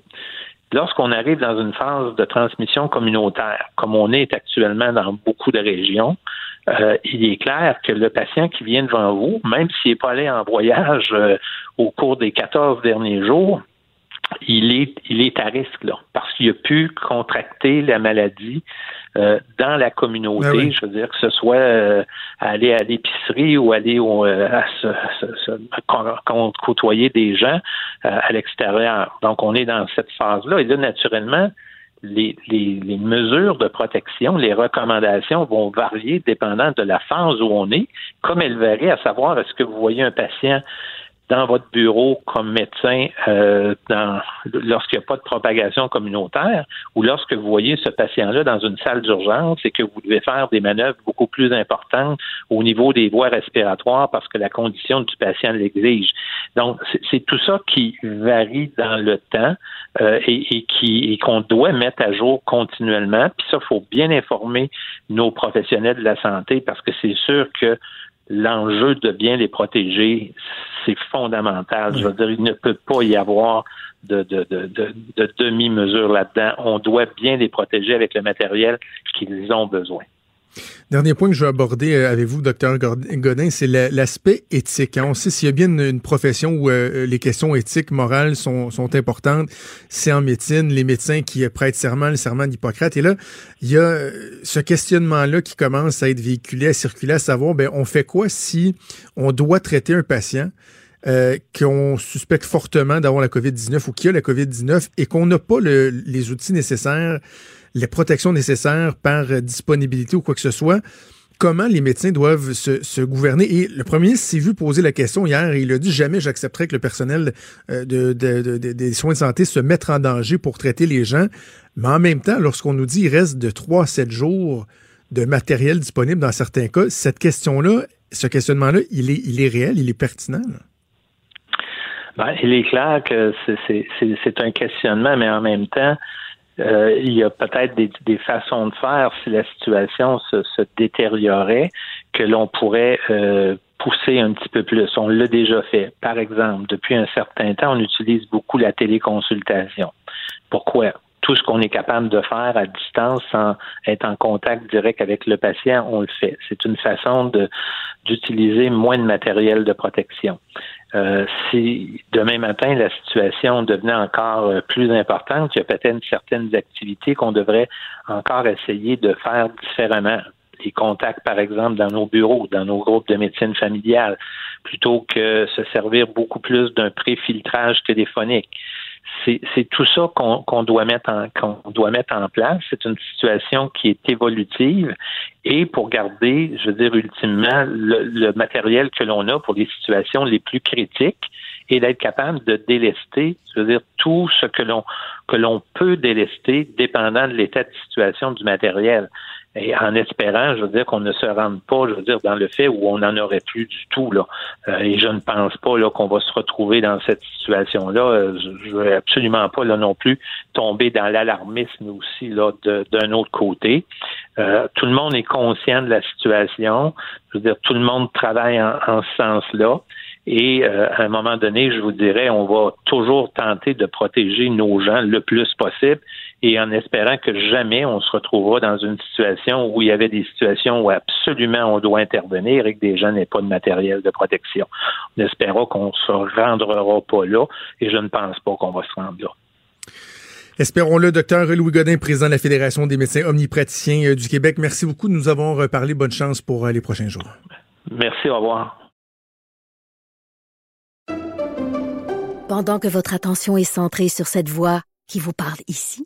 Lorsqu'on arrive dans une phase de transmission communautaire, comme on est actuellement dans beaucoup de régions, euh, il est clair que le patient qui vient devant vous, même s'il n'est pas allé en voyage euh, au cours des 14 derniers jours, il est, il est à risque là, parce qu'il a pu contracter la maladie euh, dans la communauté. Ben Je veux dire que ce soit euh, aller à l'épicerie ou aller euh, à se, côtoyer des gens à l'extérieur. Donc, on est dans cette phase-là. Et là, naturellement, les, les, les, mesures de protection, les recommandations vont varier dépendant de la phase où on est, comme elles varient, à savoir est-ce que vous voyez un patient dans votre bureau comme médecin euh, lorsqu'il n'y a pas de propagation communautaire ou lorsque vous voyez ce patient-là dans une salle d'urgence et que vous devez faire des manœuvres beaucoup plus importantes au niveau des voies respiratoires parce que la condition du patient l'exige. Donc, c'est tout ça qui varie dans le temps euh, et, et, qui et qu'on doit mettre à jour continuellement. Puis ça, il faut bien informer nos professionnels de la santé parce que c'est sûr que l'enjeu de bien les protéger, c'est fondamental. Je veux dire, il ne peut pas y avoir de, de, de, de, demi-mesure là-dedans. On doit bien les protéger avec le matériel qu'ils ont besoin. Dernier point que je veux aborder euh, avec vous, docteur Godin, c'est l'aspect éthique. On sait s'il y a bien une, profession où euh, les questions éthiques, morales sont, sont importantes, c'est en médecine, les médecins qui prêtent serment, le serment d'Hippocrate. Et là, il y a euh, ce questionnement-là qui commence à être véhiculé, à circuler, à savoir, ben, on fait quoi si on doit traiter un patient qu'on suspecte fortement d'avoir la COVID-19 ou qui a la COVID-19 et qu'on n'a pas les outils nécessaires les protections nécessaires par disponibilité ou quoi que ce soit. Comment les médecins doivent se, gouverner? Et le premier ministre s'est vu poser la question hier il a dit jamais j'accepterai que le personnel euh, de, des soins de santé se mette en danger pour traiter les gens. Mais en même temps, lorsqu'on nous dit qu'il reste de 3 à 7 jours de matériel disponible dans certains cas, cette question-là, ce questionnement-là, il est, il est réel, il est pertinent. Ben, il est clair que c'est un questionnement, mais en même temps, euh, il y a peut-être des, des, façons de faire si la situation se, se détériorait que l'on pourrait euh, pousser un petit peu plus. On l'a déjà fait. Par exemple, depuis un certain temps, on utilise beaucoup la téléconsultation. Pourquoi? Tout ce qu'on est capable de faire à distance sans être en contact direct avec le patient, on le fait. C'est une façon d'utiliser moins de matériel de protection. Euh, si demain matin la situation devenait encore euh, plus importante, il y a peut-être certaines activités qu'on devrait encore essayer de faire différemment. Les contacts, par exemple, dans nos bureaux, dans nos groupes de médecine familiale, plutôt que se servir beaucoup plus d'un préfiltrage téléphonique c'est tout ça qu'on doit mettre en qu'on doit mettre en place. C'est une situation qui est évolutive et pour garder, je veux dire ultimement, le, matériel que l'on a pour les situations les plus critiques et d'être capable de délester, je veux dire tout ce que l'on que l'on peut délester dépendant de l'état de situation du matériel et en espérant, je veux dire, qu'on ne se rende pas, je veux dire, dans le fait où on n'en aurait plus du tout, là. Euh, et je ne pense pas, là, qu'on va se retrouver dans cette situation-là. Euh, je ne veux absolument pas, là, non plus, tomber dans l'alarmisme aussi, là, d'un autre côté. Euh, tout le monde est conscient de la situation. Je veux dire, tout le monde travaille en, en ce sens-là. Et euh, à un moment donné, je vous dirais, on va toujours tenter de protéger nos gens le plus possible et en espérant que jamais on se retrouvera dans une situation où il y avait des situations où absolument on doit intervenir et que des gens n'aient pas de matériel de protection. On espérera qu'on ne se rendra pas là et je ne pense pas qu'on va se rendre là. Espérons-le, docteur Louis Godin, président de la Fédération des médecins omnipraticiens euh, du Québec. Merci beaucoup de nous avoir reparlé. Bonne chance pour euh, les prochains jours. Merci, au revoir. Pendant que votre attention est centrée sur cette voix qui vous parle ici,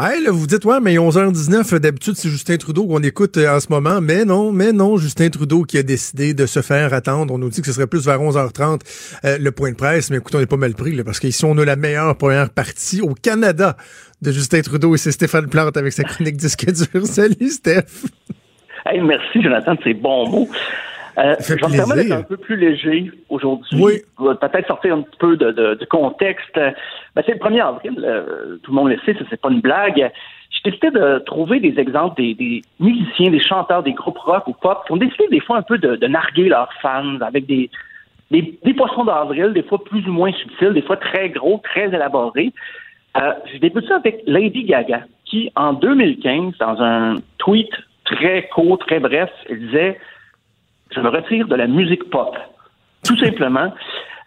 Hey, là, vous dites, ouais, mais 11h19, d'habitude, c'est Justin Trudeau qu'on écoute euh, en ce moment. Mais non, mais non, Justin Trudeau qui a décidé de se faire attendre. On nous dit que ce serait plus vers 11h30 euh, le point de presse. Mais écoute, on n'est pas mal pris, là, parce qu'ici, on a la meilleure première partie au Canada de Justin Trudeau et c'est Stéphane Plante avec sa chronique disque dur. Salut, Steph. Hey, merci, Jonathan, de ces bons mots. Euh, je vais me permettre d'être un peu plus léger aujourd'hui. Oui. Peut-être sortir un peu de, contexte. Ben, c'est le 1er avril, euh, tout le monde le sait, c'est pas une blague. J'ai décidé de trouver des exemples des, des, musiciens, des chanteurs, des groupes rock ou pop qui ont décidé des fois un peu de, de narguer leurs fans avec des, des, des poissons d'avril, des fois plus ou moins subtils, des fois très gros, très élaborés. Euh, J'ai débuté avec Lady Gaga, qui en 2015, dans un tweet très court, très bref, elle disait je me retire de la musique pop. Tout simplement.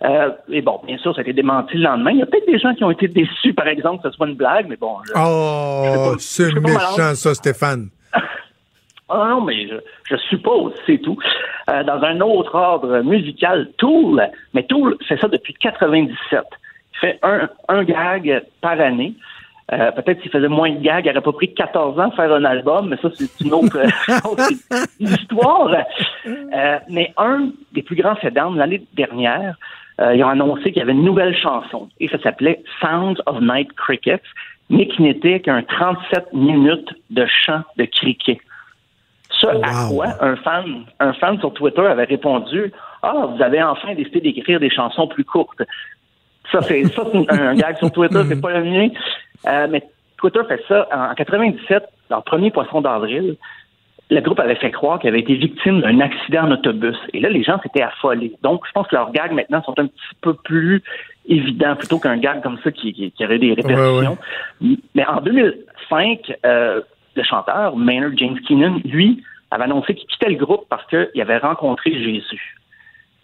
Euh, et bon, bien sûr, ça a été démenti le lendemain. Il y a peut-être des gens qui ont été déçus, par exemple, que ce soit une blague, mais bon. Je, oh, c'est méchant, ça, Stéphane. Ah non, mais je, je suppose, c'est tout. Euh, dans un autre ordre musical, Tool, mais Tool fait ça depuis 97. Il fait un, un gag par année. Euh, peut-être s'il faisait moins de gags, il n'aurait pas pris 14 ans de faire un album, mais ça, c'est une autre, histoire. Euh, mais un des plus grands faits l'année dernière, euh, ils ont annoncé qu'il y avait une nouvelle chanson et ça s'appelait Sounds of Night Crickets, mais qui n'était qu'un 37 minutes de chant de cricket. Ce à quoi un fan, un fan sur Twitter avait répondu Ah, vous avez enfin décidé d'écrire des chansons plus courtes. Ça, c'est ça, c'est un, gag sur Twitter, c'est pas le mien. Euh, mais Twitter fait ça. En 97, leur premier poisson d'avril, le groupe avait fait croire qu'il avait été victime d'un accident en autobus. Et là, les gens s'étaient affolés. Donc, je pense que leurs gags maintenant sont un petit peu plus évidents, plutôt qu'un gag comme ça qui, qui, aurait des répercussions. Mais en 2005, euh, le chanteur, Maynard James Keenan, lui, avait annoncé qu'il quittait le groupe parce qu'il avait rencontré Jésus.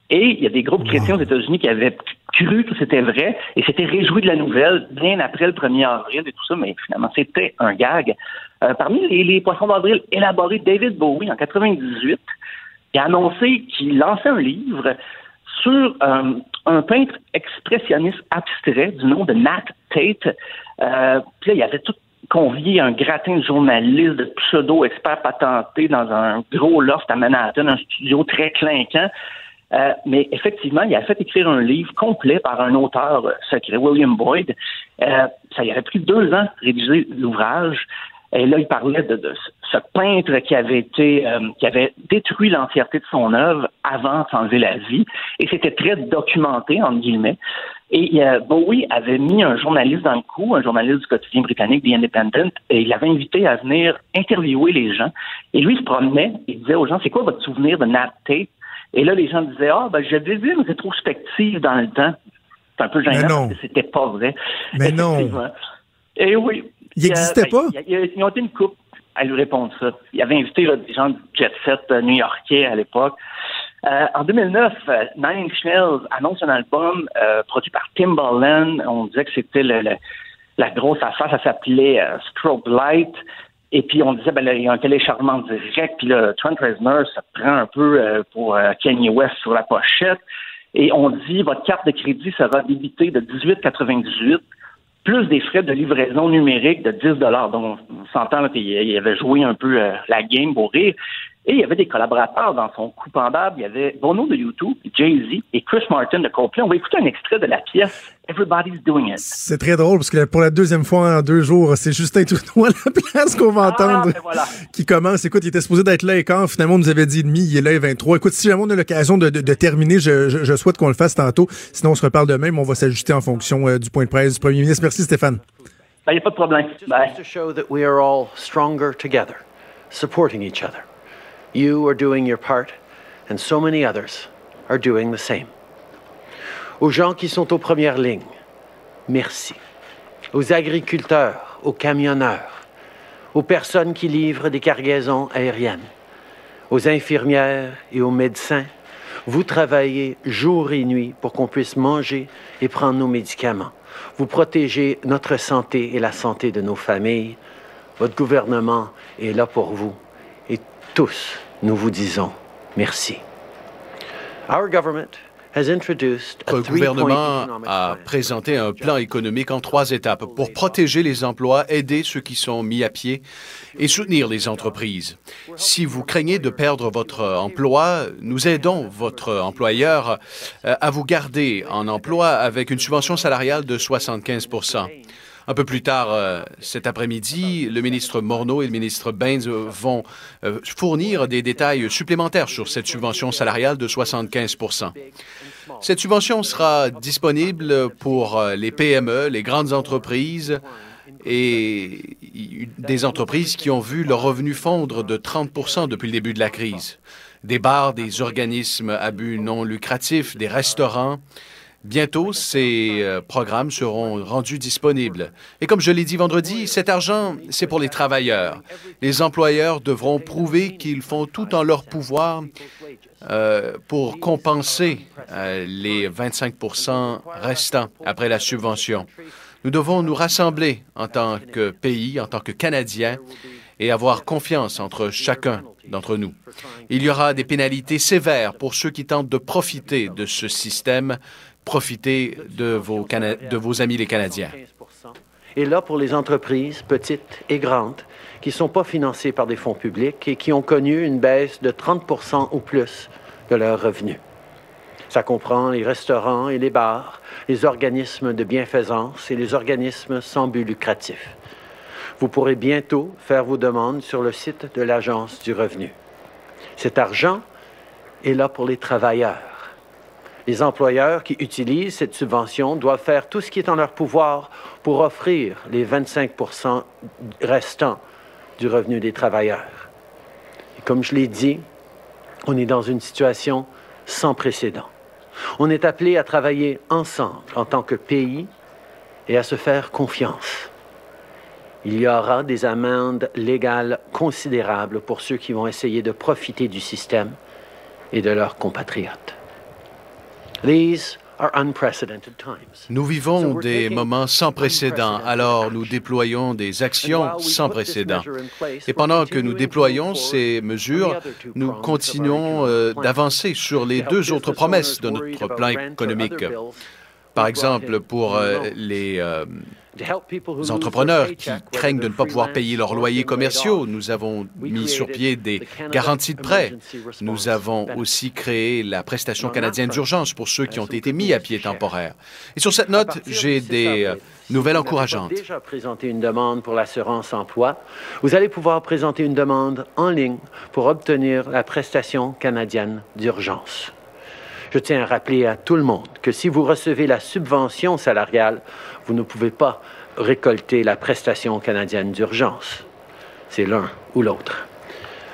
Et il y a des groupes chrétiens aux États-Unis qui avaient cru que c'était vrai et s'étaient réjouis de la nouvelle bien après le 1er avril et tout ça, mais finalement, c'était un gag. Euh, parmi les, poissons d'avril élaborés, David Bowie, en 98, a annoncé qu'il lançait un livre sur euh, un peintre expressionniste abstrait du nom de Nat Tate. Euh, puis là, il avait tout convié un gratin de journalistes, de pseudo-experts patentés dans un gros loft à Manhattan, un studio très clinquant. Euh, mais effectivement, il a fait écrire un livre complet par un auteur euh, secret, William Boyd. Euh, ça y avait pris deux ans de rédiger l'ouvrage. Et là, il parlait de, ce peintre qui avait été, qui avait détruit l'entièreté de son œuvre avant de s'enlever la vie. Et c'était très documenté, entre guillemets. Et Bowie avait mis un journaliste dans le coup, un journaliste du quotidien britannique, The Independent, et il l'avait invité à venir interviewer les gens. Et lui, il se promenait, il disait aux gens, c'est quoi votre souvenir de Nat Tate? Et là, les gens disaient, ah, ben, j'avais vu une rétrospective dans le temps. C'est un peu gênant c'était pas vrai. Mais non. Et oui. Il n'existait pas? ils ont été une coupe à lui répondre ça. Il avait invité des gens du jet set euh, new-yorkais à l'époque. Euh, en 2009, euh, Nine Inch Nails annonce un album produit par Timbaland. On disait que c'était la grosse affaire. Ça s'appelait Strobe Light. Et puis on disait, ben là, il y a un téléchargement direct, puis là, Trent Reznor se prend un peu euh, pour euh, Kanye West sur la pochette. Et on dit, votre carte de crédit sera débitée de 18,98 plus des frais de livraison numérique de 10 Donc, on s'entend qu'il avait joué un peu euh, la game pour rire. Et il y avait des collaborateurs dans son coup pendable. Il y avait Bono de YouTube, Jay-Z et Chris Martin de Coldplay. On va écouter un extrait de la pièce Everybody's Doing It. C'est très drôle parce que pour la deuxième fois en deux jours, c'est Justin Trudeau à la place qu'on va entendre ben voilà. qui commence. Écoute, il était supposé d'être là et quand finalement on nous avait dit demi, il est là et 23. Écoute, si jamais on a l'occasion de, de- de terminer, je, je- je souhaite qu'on le fasse tantôt. Sinon, on se reparle demain, mais on va s'ajuster en fonction euh, du point de presse du premier ministre. Merci Stéphane. Ben, il n'y a pas de problème. Bye. You are doing your part, and so many others are doing the same. Aux gens qui sont aux premières lignes, merci. Aux agriculteurs, aux camionneurs, aux personnes qui livrent des cargaisons aériennes, aux infirmières et aux médecins, vous travaillez jour et nuit pour qu'on puisse manger et prendre nos médicaments. Vous protégez notre santé et la santé de nos familles. Votre gouvernement est là pour vous. Et tous, nous vous disons merci. Our government gouvernement a présenté un plan économique en trois étapes pour protéger les emplois, aider ceux qui sont mis à pied et soutenir les entreprises. Si vous craignez de perdre votre emploi, nous aidons votre employeur euh, à vous garder en emploi avec une subvention salariale de 75 un peu plus tard euh, cet après-midi, le ministre Morneau et le ministre Baines euh, vont euh, fournir des détails supplémentaires sur cette subvention salariale de 75 cette subvention sera disponible pour les PME, les grandes entreprises et des entreprises qui ont vu leurs revenus fondre de 30% depuis le début de la crise. Des bars, des organismes à but non lucratif, des restaurants. Bientôt, ces euh, programmes seront rendus disponibles. Et comme je l'ai dit vendredi, cet argent, c'est pour les travailleurs. Les employeurs devront prouver qu'ils font tout en leur pouvoir euh, pour compenser euh, les 25% restants après la subvention. Nous devons nous rassembler en tant que pays, en tant que Canadiens, et avoir confiance entre chacun d'entre nous. Il y aura des pénalités sévères pour ceux qui tentent de profiter de ce système, profiter de vos, de vos amis les Canadiens. Et là, pour les entreprises, petites et grandes, qui ne sont pas financées par des fonds publics et qui ont connu une baisse de 30% ou plus de leurs revenus. Ça comprend les restaurants et les bars, les organismes de bienfaisance et les organismes sans but lucratif. Vous pourrez bientôt faire vos demandes sur le site de l'Agence du revenu. Cet argent est là pour les travailleurs. Les employeurs qui utilisent cette subvention doivent faire tout ce qui est en leur pouvoir pour offrir les 25% restants du revenu des travailleurs. Comme je l'ai dit, on est dans une situation sans précédent. On est appelé à travailler ensemble en tant que pays et à se faire confiance. Il y aura des amendes légales considérables pour ceux qui vont essayer de profiter du système et de leurs compatriotes. Nous vivons des moments sans précédent, alors nous déployons des actions sans précédent. Et pendant que nous déployons ces mesures, nous continuons euh, d'avancer sur les deux autres promesses de notre plan économique. Par exemple, pour euh, les euh, les entrepreneurs qui craignent de ne pas pouvoir payer leurs loyers commerciaux. Nous avons mis sur pied des garanties de prêt. Nous avons aussi créé la prestation canadienne d'urgence pour ceux qui ont été mis à pied temporaire. Et sur cette note, j'ai des euh, nouvelles encourageantes. déjà présenté une demande pour l'assurance emploi, vous allez pouvoir présenter une demande en ligne pour obtenir la prestation canadienne d'urgence. Je tiens à rappeler à tout le monde que si vous recevez la subvention salariale, vous ne pouvez pas récolter la prestation canadienne d'urgence. C'est l'un ou l'autre.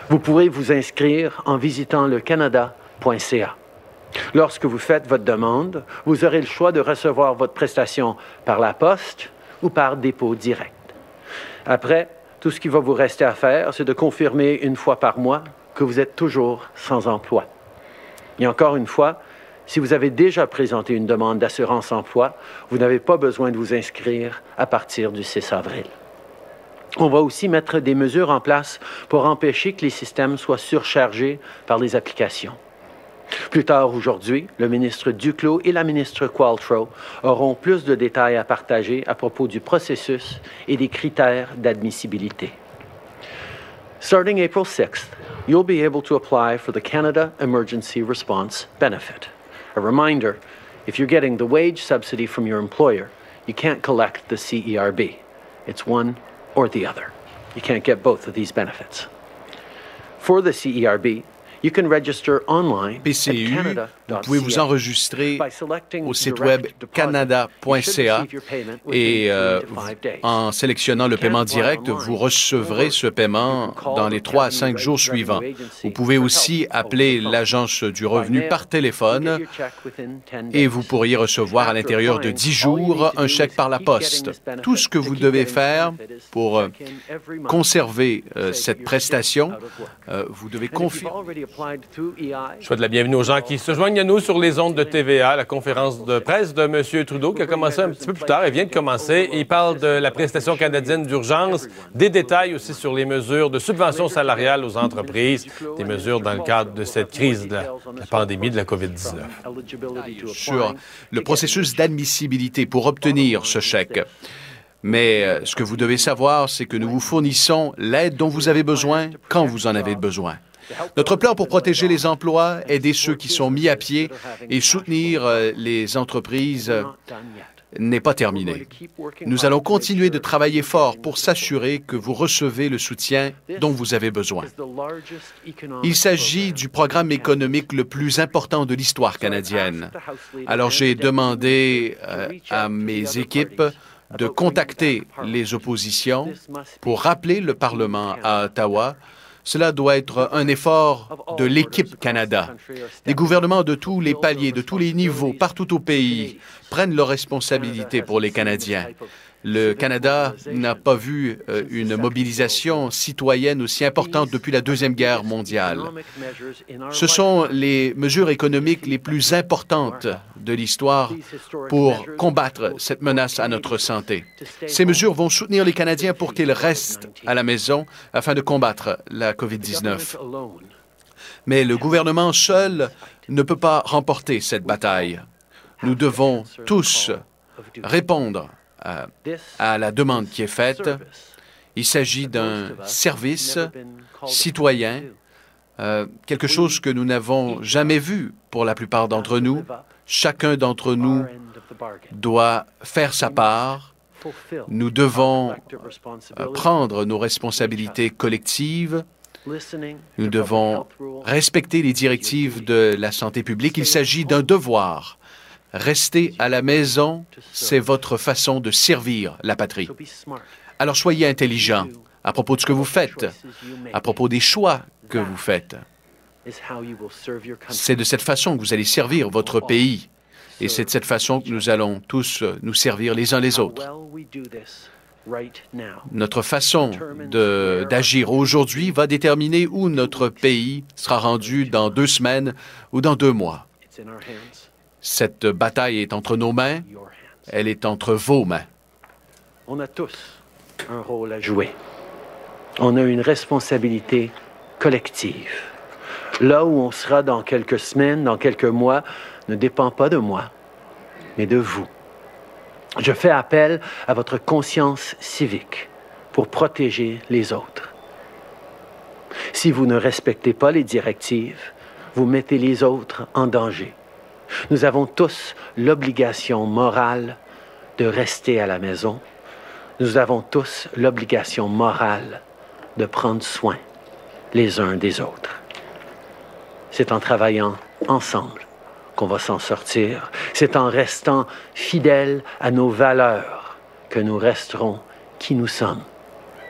Vous pourrez vous inscrire en visitant le canada.ca. Lorsque vous faites votre demande, vous aurez le choix de recevoir votre prestation par la poste ou par dépôt direct. Après, tout ce qui va vous rester à faire, c'est de confirmer une fois par mois que vous êtes toujours sans emploi. Et encore une fois, si vous avez déjà présenté une demande d'assurance emploi, vous n'avez pas besoin de vous inscrire à partir du 6 avril. On va aussi mettre des mesures en place pour empêcher que les systèmes soient surchargés par les applications. Plus tard aujourd'hui, le ministre Duclos et la ministre Qualtrough auront plus de détails à partager à propos du processus et des critères d'admissibilité. Starting April 6th, you'll be able to apply for the Canada Emergency Response Benefit. A reminder if you're getting the wage subsidy from your employer, you can't collect the CERB. It's one or the other. You can't get both of these benefits. For the CERB, you can register online at PCU, vous pouvez vous enregistrer By selecting au site direct web canada.ca et euh, three to five days. en sélectionnant le paiement direct, vous recevrez ce paiement dans les trois à cinq jours suivants. Vous pouvez aussi appeler l'Agence du revenu par téléphone et vous pourriez recevoir à l'intérieur de 10 jours un chèque par la poste. Tout ce que vous devez faire pour euh, conserver euh, cette prestation, euh, vous devez confier. Je souhaite la bienvenue aux gens qui se joignent nous sur les ondes de TVA, la conférence de presse de M. Trudeau qui a commencé un petit peu plus tard. Elle vient de commencer. Il parle de la prestation canadienne d'urgence, des détails aussi sur les mesures de subvention salariale aux entreprises, des mesures dans le cadre de cette crise de la, de la pandémie de la COVID-19. sur le processus d'admissibilité pour obtenir ce chèque. Mais euh, ce que vous devez savoir, c'est que nous vous fournissons l'aide dont vous avez besoin quand vous en avez besoin. Notre plan pour protéger les emplois, aider ceux qui sont mis à pied et soutenir euh, les entreprises euh, n'est pas terminé. Nous allons continuer de travailler fort pour s'assurer que vous recevez le soutien dont vous avez besoin. Il s'agit du programme économique le plus important de l'histoire canadienne. Alors j'ai demandé euh, à mes équipes de contacter les oppositions pour rappeler le Parlement à Ottawa. Cela doit être un effort de l'équipe Canada. Les gouvernements de tous les paliers, de tous les niveaux, partout au pays, prennent leurs responsabilités pour les Canadiens. Le Canada n'a pas vu euh, une mobilisation citoyenne aussi importante depuis la Deuxième Guerre mondiale. Ce sont les mesures économiques les plus importantes de l'histoire pour combattre cette menace à notre santé. Ces mesures vont soutenir les Canadiens pour qu'ils restent à la maison afin de combattre la COVID-19. Mais le gouvernement seul ne peut pas remporter cette bataille. Nous devons tous répondre à, la demande qui est faite. Il s'agit d'un service citoyen, euh, quelque chose que nous n'avons jamais vu pour la plupart d'entre nous. Chacun d'entre nous doit faire sa part. Nous devons euh, prendre nos responsabilités collectives. Nous devons respecter les directives de la santé publique. Il s'agit d'un devoir. Rester à la maison, c'est votre façon de servir la patrie. Alors soyez intelligents à propos de ce que vous faites, à propos des choix que vous faites. C'est de cette façon que vous allez servir votre pays. Et c'est de cette façon que nous allons tous nous servir les uns les autres. Notre façon d'agir aujourd'hui va déterminer où notre pays sera rendu dans deux semaines ou dans deux mois. Cette bataille est entre nos mains, elle est entre vos mains. On a tous un rôle à jouer. On a une responsabilité collective. Là où on sera dans quelques semaines, dans quelques mois, ne dépend pas de moi, mais de vous. Je fais appel à votre conscience civique pour protéger les autres. Si vous ne respectez pas les directives, vous mettez les autres en danger. Nous avons tous l'obligation morale de rester à la maison. Nous avons tous l'obligation morale de prendre soin les uns des autres. C'est en travaillant ensemble qu'on va s'en sortir. C'est en restant fidèles à nos valeurs que nous resterons qui nous sommes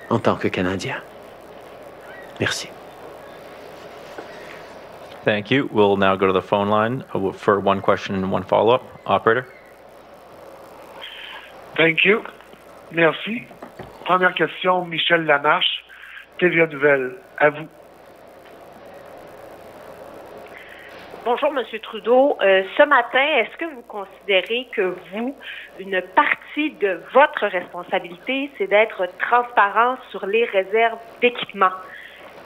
en tant que Canadiens. Merci. Thank you. We'll now go to the phone line uh, for one question and one follow-up. Operator? Thank you. Merci. Première question, Michel Lamarche, TVA Nouvelle. À vous. Bonjour, Monsieur Trudeau. Euh, ce matin, est-ce que vous considérez que vous, une partie de votre votre responsabilité, c'est d'être transparent sur les réserves d'équipement?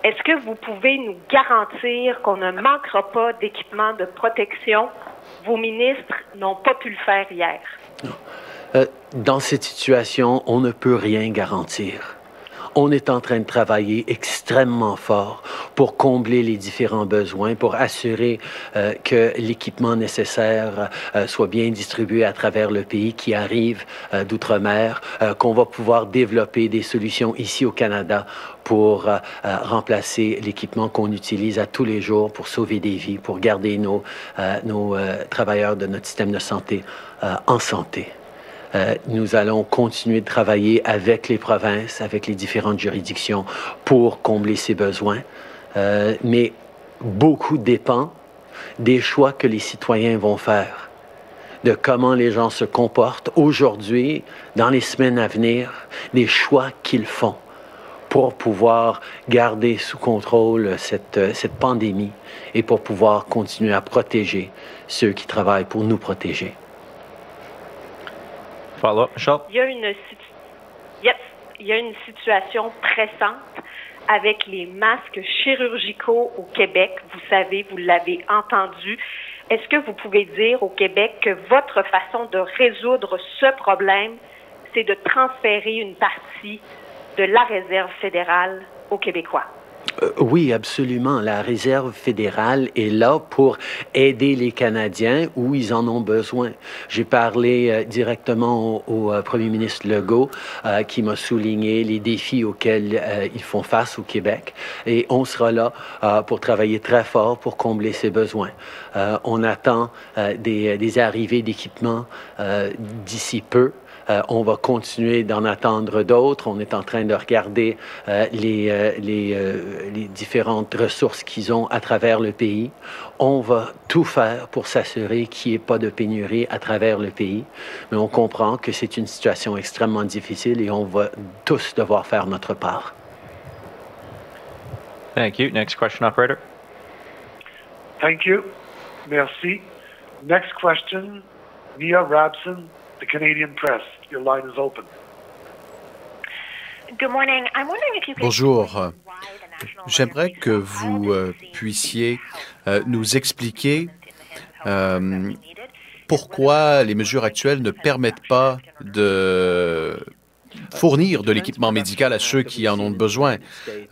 Est-ce que vous pouvez nous garantir qu'on ne manquera pas d'équipement de protection? Vos ministres n'ont pas pu le faire hier. Euh, dans cette situation, on ne peut rien garantir. On est en train de travailler extrêmement fort pour combler les différents besoins, pour assurer euh, que l'équipement nécessaire euh, soit bien distribué à travers le pays qui arrive euh, d'outre-mer, qu'on va pouvoir développer des solutions ici au Canada pour remplacer l'équipement qu'on utilise à tous les jours pour sauver des vies, pour garder nos, nos travailleurs de notre système de santé en santé. Euh, nous allons continuer de travailler avec les provinces, avec les différentes juridictions pour combler ces besoins. Euh, mais beaucoup dépend des choix que les citoyens vont faire, de comment les gens se comportent aujourd'hui, dans les semaines à venir, des choix qu'ils font pour pouvoir garder sous contrôle cette, cette pandémie et pour pouvoir continuer à protéger ceux qui travaillent pour nous protéger. Il y a une. Il y a une situation pressante avec les masques chirurgicaux au Québec. Vous savez, vous l'avez entendu. Est-ce que vous pouvez dire au Québec que votre façon de résoudre ce problème, c'est de transférer une partie de la réserve fédérale aux Québécois? Euh, oui, absolument. La Réserve fédérale est là pour aider les Canadiens où ils en ont besoin. J'ai parlé euh, directement au, euh, premier ministre Legault qui m'a souligné les défis auxquels ils font face au Québec et on sera là pour travailler très fort pour combler ces besoins. On attend des, des arrivées d'équipements d'ici peu. Euh, on va continuer d'en attendre d'autres. On est en train de regarder euh, les, euh, les, euh, les différentes ressources qu'ils ont à travers le pays. On va tout faire pour s'assurer qu'il n'y ait pas de pénurie à travers le pays. Mais on comprend que c'est une situation extrêmement difficile et on va tous devoir faire notre part. Thank you. Next question, operator. Thank you. Merci. Next question, Nia Rabson, the Canadian Press. Your line is open. Good morning. I'm wondering if you could Bonjour. J'aimerais que vous euh, puissiez euh, nous expliquer euh, pourquoi les mesures actuelles ne permettent pas de fournir de l'équipement médical à ceux qui en ont besoin,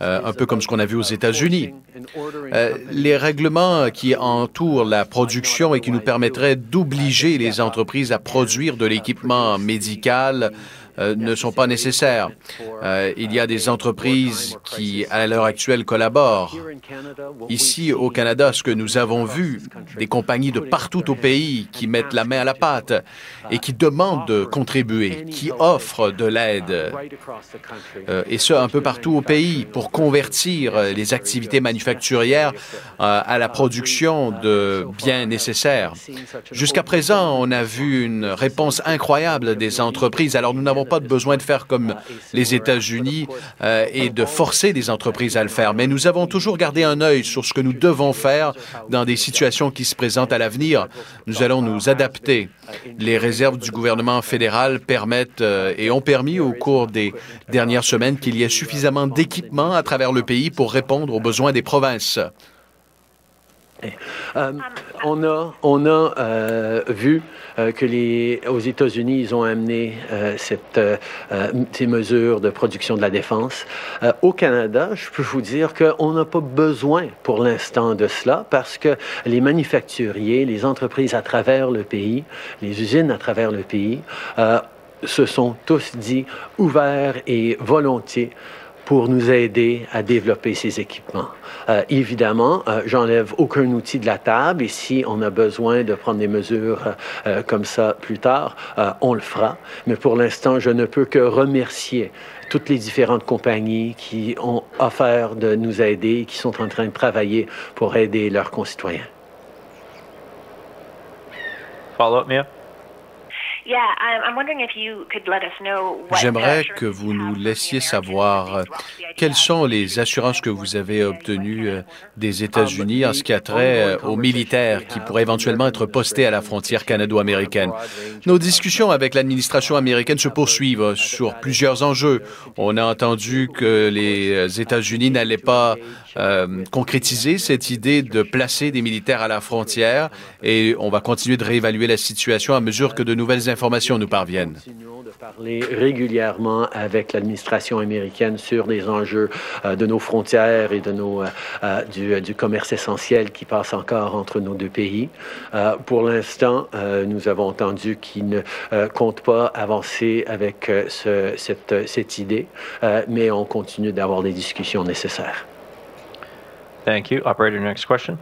euh, un peu comme ce qu'on a vu aux États-Unis. Euh, les règlements qui entourent la production et qui nous permettraient d'obliger les entreprises à produire de l'équipement médical euh, ne sont pas nécessaires. Euh, il y a des entreprises qui, à l'heure actuelle, collaborent. Ici, au Canada, ce que nous avons vu, des compagnies de partout au pays qui mettent la main à la pâte et qui demandent de contribuer, qui offrent de l'aide, euh, et ce, un peu partout au pays, pour convertir les activités manufacturières à la production de biens nécessaires. Jusqu'à présent, on a vu une réponse incroyable des entreprises. Alors, nous n'avons pas besoin de faire comme les États-Unis euh, et de forcer les entreprises à le faire, mais nous avons toujours gardé un œil sur ce que nous devons faire dans des situations qui se présentent à l'avenir. Nous allons nous adapter. Les réserves du gouvernement fédéral permettent euh, et ont permis au cours des dernières semaines qu'il y ait suffisamment d'équipements à travers le pays pour répondre aux besoins des provinces. Euh, on a, on a euh, vu euh, que les, aux États-Unis, ils ont amené euh, cette, euh, ces mesures de production de la défense. Euh, au Canada, je peux vous dire qu'on n'a pas besoin pour l'instant de cela parce que les manufacturiers, les entreprises à travers le pays, les usines à travers le pays, euh, se sont tous dit ouverts et volontiers pour nous aider à développer ces équipements. Euh, évidemment, euh, j'enlève aucun outil de la table et si on a besoin de prendre des mesures euh, euh, comme ça plus tard, euh, on le fera. Mais pour l'instant, je ne peux que remercier toutes les différentes compagnies qui ont offert de nous aider et qui sont en train de travailler pour aider leurs concitoyens. Follow-up, Mia? J'aimerais que vous nous laissiez savoir quelles sont les assurances que vous avez obtenues euh, des États-Unis en ce qui a trait euh, aux militaires qui pourraient éventuellement être postés à la frontière canado-américaine? Nos discussions avec l'administration américaine se poursuivent euh, sur plusieurs enjeux. On a entendu que les États-Unis n'allaient pas euh, concrétiser cette idée de placer des militaires à la frontière et on va continuer de réévaluer la situation à mesure que de nouvelles informations nous parviennent parler régulièrement avec l'administration américaine sur des enjeux euh, de nos frontières et de nos, euh, euh, du, du, commerce essentiel qui passe encore entre nos deux pays. pour l'instant, nous avons entendu qu'ils ne comptent pas avancer avec ce, cette, cette idée, mais on continue d'avoir des discussions nécessaires. Thank you. Operator, next question.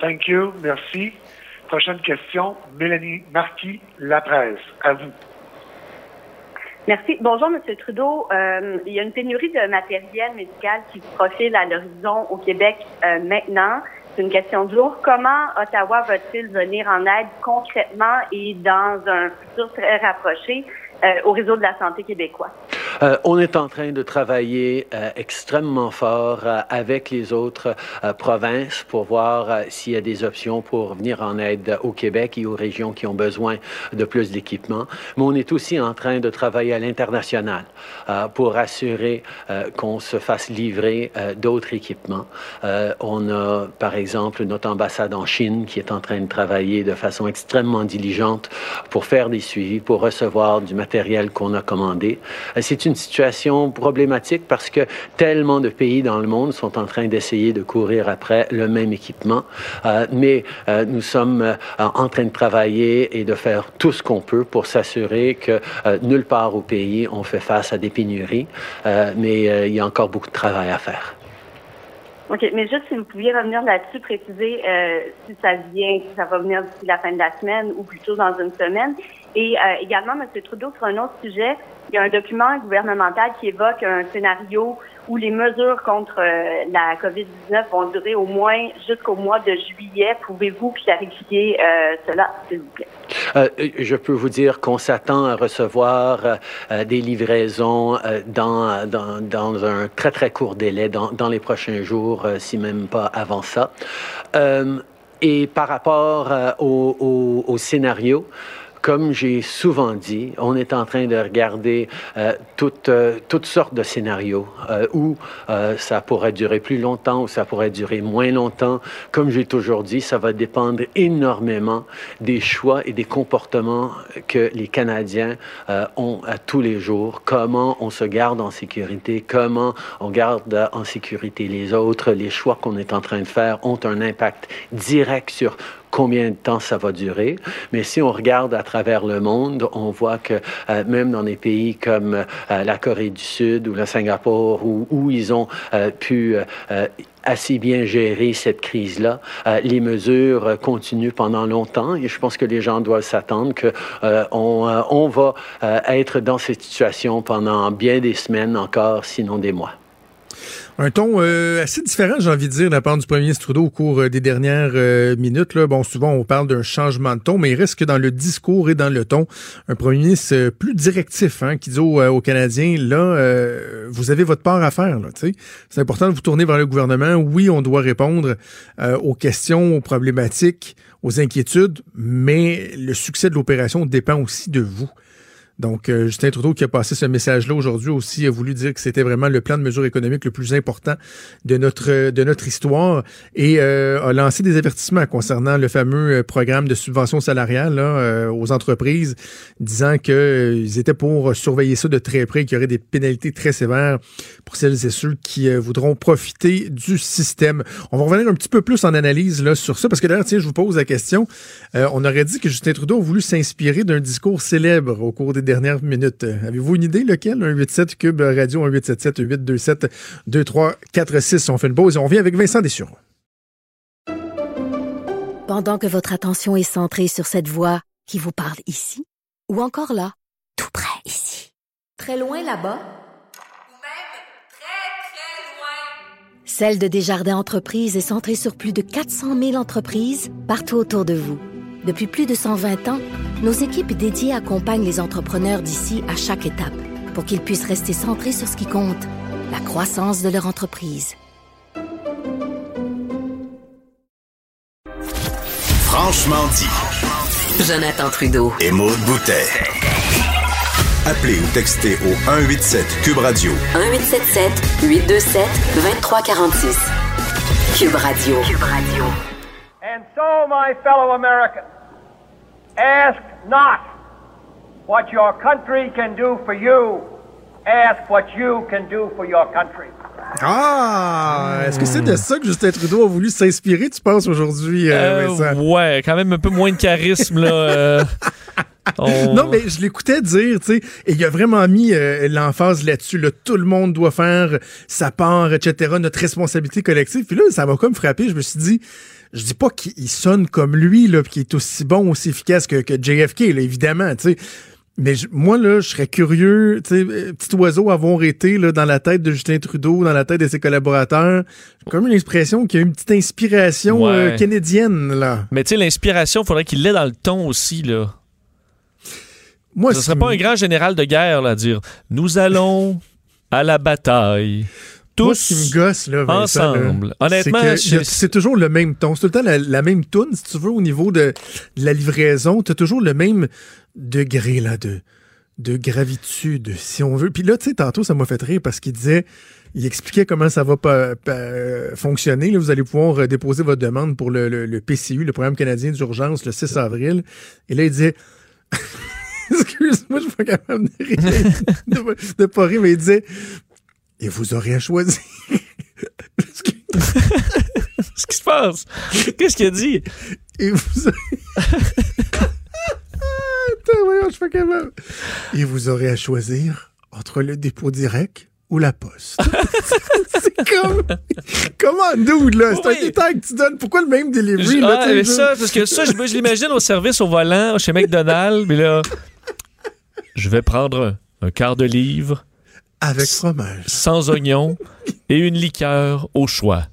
Thank you. Merci. Prochaine question, Mélanie Marquis, La Presse. À vous. Merci. Bonjour, M. Trudeau. Euh, il y a une pénurie de matériel médical qui se profile à l'horizon au Québec euh, maintenant. C'est une question de jour. Comment Ottawa va-t-il venir en aide concrètement et dans un futur très rapproché? Au réseau de la santé québécois? Euh, on est en train de travailler euh, extrêmement fort euh, avec les autres provinces pour voir s'il y a des options pour venir en aide au Québec et aux régions qui ont besoin de plus d'équipements. Mais on est aussi en train de travailler à l'international pour assurer qu'on se fasse livrer d'autres équipements. on a, par exemple, notre ambassade en Chine qui est en train de travailler de façon extrêmement diligente pour faire des suivis, pour recevoir du matériel commandé. C'est une situation problématique parce que tellement de pays dans le monde sont en train d'essayer de courir après le même équipement. Euh, mais euh, nous sommes euh, en train de travailler et de faire tout ce qu'on peut pour s'assurer que nulle part au pays on fait face à des pénuries. mais il y a encore beaucoup de travail à faire. OK, mais juste si vous pouviez revenir là-dessus, préciser si ça vient, si ça va venir d'ici la fin de la semaine ou plutôt dans une semaine. Et également, M. Trudeau, sur un autre sujet, il y a un document gouvernemental qui évoque un scénario où les mesures contre euh, la COVID-19 vont durer au moins jusqu'au mois de juillet. Pouvez-vous clarifier euh, cela, s'il vous plaît? Euh, je peux vous dire qu'on s'attend à recevoir des livraisons dans, dans, un très, très court délai, dans, dans les prochains jours, si même pas avant ça. et par rapport au scénario, comme j'ai souvent dit, on est en train de regarder euh, toutes, euh, toutes sortes de scénarios euh, où euh, ça pourrait durer plus longtemps ou ça pourrait durer moins longtemps. Comme j'ai toujours dit, ça va dépendre énormément des choix et des comportements que les Canadiens euh, ont à tous les jours. Comment on se garde en sécurité, comment on garde en sécurité les autres. Les choix qu'on est en train de faire ont un impact direct sur combien de temps ça va durer. Mais si on regarde à travers le monde, on voit que euh, même dans des pays comme euh, la Corée du Sud ou le Singapour, où, où ils ont euh, pu euh, assez bien gérer cette crise-là. Euh, les mesures continuent pendant longtemps et je pense que les gens doivent s'attendre qu'on euh, on va être dans cette situation pendant bien des semaines encore, sinon des mois. Un ton euh, assez différent, j'ai envie de dire, de la part du premier ministre Trudeau au cours euh, des dernières euh, minutes. Là. Bon, souvent, on parle d'un changement de ton, mais il reste que dans le discours et dans le ton, un premier ministre plus directif hein, qui dit aux, Canadiens, là, vous avez votre part à faire. C'est important de vous tourner vers le gouvernement. Oui, on doit répondre aux questions, aux problématiques, aux inquiétudes, mais le succès de l'opération dépend aussi de vous. Donc, euh, Justin Trudeau qui a passé ce message-là aujourd'hui aussi a voulu dire que c'était vraiment le plan de mesures économiques le plus important de notre de notre histoire et euh, a lancé des avertissements concernant le fameux euh, programme de subvention salariale là, aux entreprises, disant qu'ils étaient pour surveiller ça de très près, qu'il y aurait des pénalités très sévères pour celles et ceux qui voudront profiter du système. On va revenir un petit peu plus en analyse là sur ça parce que d'ailleurs, tiens, je vous pose la question. on aurait dit que Justin Trudeau a voulu s'inspirer d'un discours célèbre au cours des dernières minutes. Avez-vous une idée lequel? Un 87 Cube Radio, un 877 827 2346. On fait une pause et on vient avec Vincent Dessureau. Pendant que votre attention est centrée sur cette voix qui vous parle ici ou encore là, tout près ici, très loin là-bas, même très, très loin, Celle de Desjardins Entreprises est centrée sur plus de 400 000 entreprises partout autour de vous. Depuis plus de 120 ans, nos équipes dédiées accompagnent les entrepreneurs d'ici à chaque étape pour qu'ils puissent rester centrés sur ce qui compte, la croissance de leur entreprise. Franchement dit. Jonathan Trudeau. Et Maude Boutet. Appelez ou textez au 187 Cube Radio. 1877 827 2346. Cube Radio. Cube Radio. And so, my fellow Americans, ask not what your country can do for you. Ask what you can do for your country. Ah! Est-ce que c'est de ça que Justin Trudeau a voulu s'inspirer, tu penses, aujourd'hui, euh, Euh, Vincent? ouais, quand même un peu moins de charisme, là. euh. On- Non, mais je l'écoutais dire, tu sais, et il a vraiment mis euh, l'emphase là-dessus. Là, tout le monde doit faire sa part, etc., notre responsabilité collective. Puis là, ça m'a comme frappé. Je me suis dit, je dis pas qu'il sonne comme lui, là, puis qu'il est aussi bon, aussi efficace que, que JFK, là, évidemment, tu sais. Mais je- moi, là, je serais curieux, tu sais, euh, petit oiseau avoir été là, dans la tête de Justin Trudeau, dans la tête de ses collaborateurs. J'ai comme une expression qu'il y a une petite inspiration euh, canadienne, là. Mais tu sais, l'inspiration, il faudrait qu'il l'ait dans le ton aussi, là. Moi, Ce serait pas un grand général de guerre, là, à dire Nous allons à la bataille. Tous Moi, ce qui me gosse, là, Vincent, là, ensemble. Honnêtement, c'est toujours le même ton. C'est tout le temps la, la même toune, si tu veux, au niveau de, de la livraison. Tu as toujours le même degré là, de, de gravitude, si on veut. Puis là, tu sais, tantôt, ça m'a fait rire parce qu'il disait, il expliquait comment ça va pas, pas- fonctionner. Là, vous allez pouvoir euh, déposer votre demande pour le, le- le PCU, le Programme canadien d'urgence, le 6 avril. Et là, il disait... Excuse-moi, je suis pas capable de rire, de, de pas rire, mais il disait et vous aurez à choisir. Qu'est-ce qui se passe? Qu'est-ce qu'il a dit? Et vous je. Et vous aurez à choisir entre le dépôt direct ou la poste. c'est comme... Comment, dude, là? C'est un détail que tu donnes. Pourquoi le même delivery, là? Ah, mais je- ça, parce que ça, je, je l'imagine au service au volant chez McDonald's, mais là, je vais prendre un quart de livre. Avec fromage. Sans oignon et une liqueur au choix.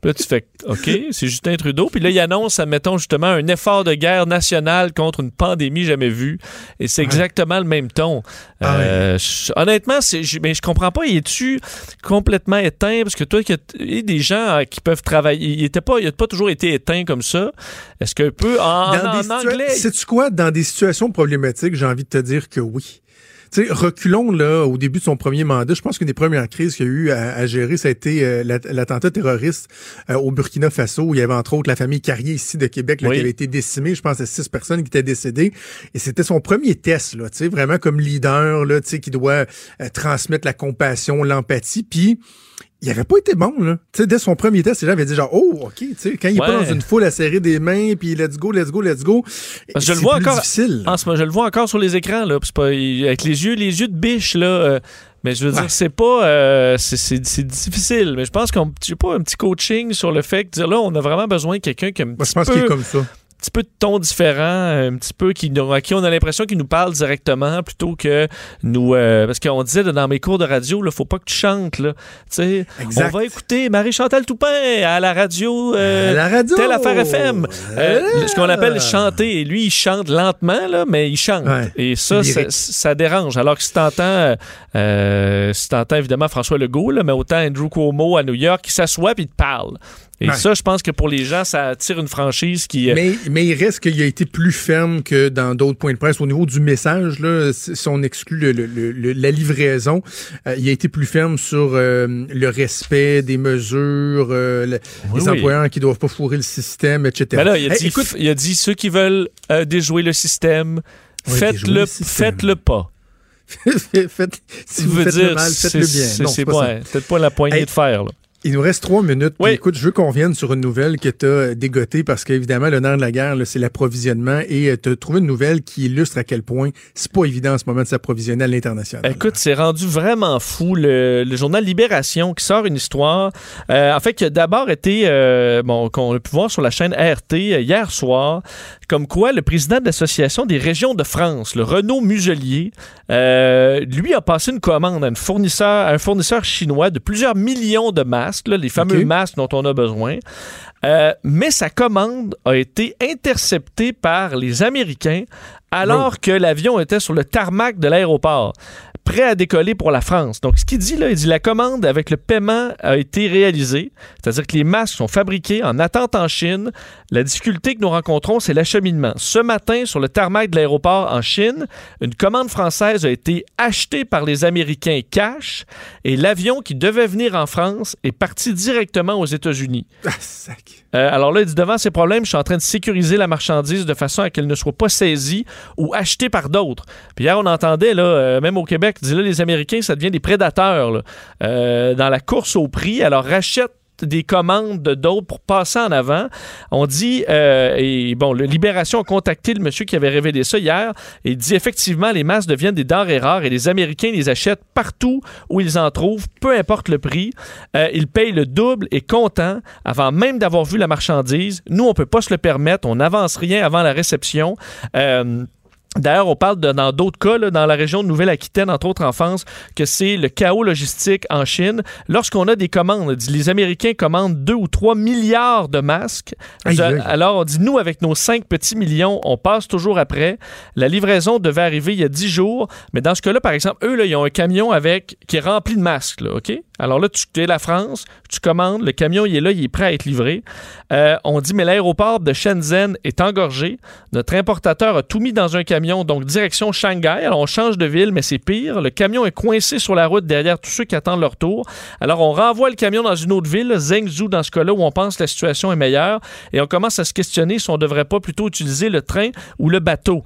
Puis là, tu fais OK, c'est Justin Trudeau. Puis là, il annonce, admettons, justement, un effort de guerre nationale contre une pandémie jamais vue. Et c'est exactement le même ton. Ah Euh, je- honnêtement, je, mais je comprends pas. Il est-tu complètement éteint? Parce que toi, que il y a des gens euh, qui peuvent travailler. Il n'a pas, il a pas toujours été éteint comme ça. Est-ce qu'un peu en, Dans en situa- anglais? Sais-tu quoi? Dans des situations problématiques, j'ai envie de te dire que oui. Tu sais, reculons là au début de son premier mandat. Je pense qu'une des premières crises qu'il y a eu à, à gérer, ça a été euh, l'att- l'attentat terroriste euh, au Burkina Faso, où il y avait entre autres la famille Carrier ici de Québec là, Oui. qui avait été décimée. Je pense à six personnes qui étaient décédées. Et c'était son premier test, là, tu sais, vraiment comme leader, là, tu sais, qui doit euh, transmettre la compassion, l'empathie. Puis il avait pas été bon, là. Tu sais, dès son premier test, les gens avaient dit genre, oh, OK, tu sais, quand il est pas Ouais. dans une foule à serrer des mains, puis let's go, let's go, let's go. Parce je le c'est vois plus encore. difficile. En ce moment, je le vois encore sur les écrans là. pas avec les yeux, les yeux de biche là. euh, mais je veux dire, c'est pas, euh, c'est- difficile. Mais je pense qu'on, j'ai pas un petit coaching sur le fait que dire là, on a vraiment besoin de quelqu'un qui a un Moi, petit je pense qu'il est comme ça. Un petit peu de ton différent, un petit peu qui nous- à qui on a l'impression qu'il nous parle directement plutôt que nous, euh, parce qu'on disait dans mes cours de radio, là, faut pas que tu chantes là. On va écouter Marie Chantal Toupin à la radio, euh, À la radio! telle affaire FM. Euh, Ah! ce qu'on appelle chanter. Et lui, il chante lentement, là, mais il chante. Ouais. Et ça, ça, dérange. Alors que si t'entends, si t'entends évidemment François Legault, là, mais autant Andrew Cuomo à New York, qui s'assoit puis il te parle. Et Ouais. ça, je pense que pour les gens, ça attire une franchise qui... euh, Mais, mais il reste qu'il a été plus ferme que dans d'autres points de presse. Au niveau du message, là, si on exclut le- le- le- le- la livraison, euh, il a été plus ferme sur euh, le respect des mesures, euh, Oui, les oui. employeurs qui doivent pas fourrer le système, etc. Ben là, il a, Hey, dit, écoute, il a dit ceux qui veulent déjouer le système, Ouais, faites-le, le faites-le pas. faites- si vous veux faites dire, le mal, faites-le bien. c'est- ça. peut-être pas la poignée Hey, de fer. là. Il nous reste trois minutes. Puis Oui. écoute, je veux qu'on vienne sur une nouvelle que tu as dégotée parce qu'évidemment, le nerf de la guerre, c'est l'approvisionnement. Et tu as trouvé une nouvelle qui illustre à quel point c'est pas évident en ce moment de s'approvisionner à l'international. Écoute, c'est rendu vraiment fou. Le, le journal Libération qui sort une histoire, euh, en fait, qui a d'abord été, euh, bon, qu'on a pu voir sur la chaîne RT euh, hier soir, comme quoi le président de l'Association des régions de France, le Renaud Muselier, euh, lui a passé une commande à, une fournisseur, à un fournisseur chinois de plusieurs millions de masques, là, les fameux masques dont on a besoin. Euh, mais sa commande a été interceptée par les Américains alors que l'avion était sur le tarmac de l'aéroport. Prêt à décoller pour la France. Donc, ce qu'il dit là, il dit la commande avec le paiement a été réalisée, c'est-à-dire que les masques sont fabriqués en attente en Chine. La difficulté que nous rencontrons, c'est l'acheminement. Ce matin, sur le tarmac de l'aéroport en Chine, une commande française a été achetée par les Américains cash et l'avion qui devait venir en France est parti directement aux États-Unis. Ah, Euh, alors là, il dit devant ces problèmes, je suis en train de sécuriser la marchandise de façon à qu'elle ne soit pas saisie ou achetée par d'autres. Puis hier, on entendait, là, euh, même au Québec, dit là, les Américains, ça devient des prédateurs euh, dans la course au prix. Alors rachètent des commandes de d'autres pour passer en avant. On dit, euh, et bon, le Libération a contacté le monsieur qui avait révélé ça hier, et dit effectivement, les masques deviennent des denrées rares et les Américains les achètent partout où ils en trouvent, peu importe le prix. Euh, ils payent le double et comptant avant même d'avoir vu la marchandise. Nous, on peut pas se le permettre, on n'avance rien avant la réception. D'ailleurs, on parle de, dans d'autres cas, là, dans la région de Nouvelle-Aquitaine, entre autres en France, que c'est le chaos logistique en Chine. Lorsqu'on a des commandes, les Américains commandent 2 ou 3 milliards de masques. Aïe, Je- aïe. alors, on dit, nous, avec nos 5 petits millions, on passe toujours après. La livraison devait arriver il y a 10 jours. Mais dans ce cas-là, par exemple, eux, là, ils ont un camion avec qui est rempli de masques. Là, OK? Alors là, tu es la France, tu commandes, le camion, il est là, il est prêt à être livré. Euh, on dit, mais l'aéroport de Shenzhen est engorgé. Notre importateur a tout mis dans un camion, donc direction Shanghai. Alors, on change de ville, mais c'est pire. Le camion est coincé sur la route derrière tous ceux qui attendent leur tour. Alors, on renvoie le camion dans une autre ville, Zhengzhou, dans ce cas-là, où on pense que la situation est meilleure. Et on commence à se questionner si on ne devrait pas plutôt utiliser le train ou le bateau.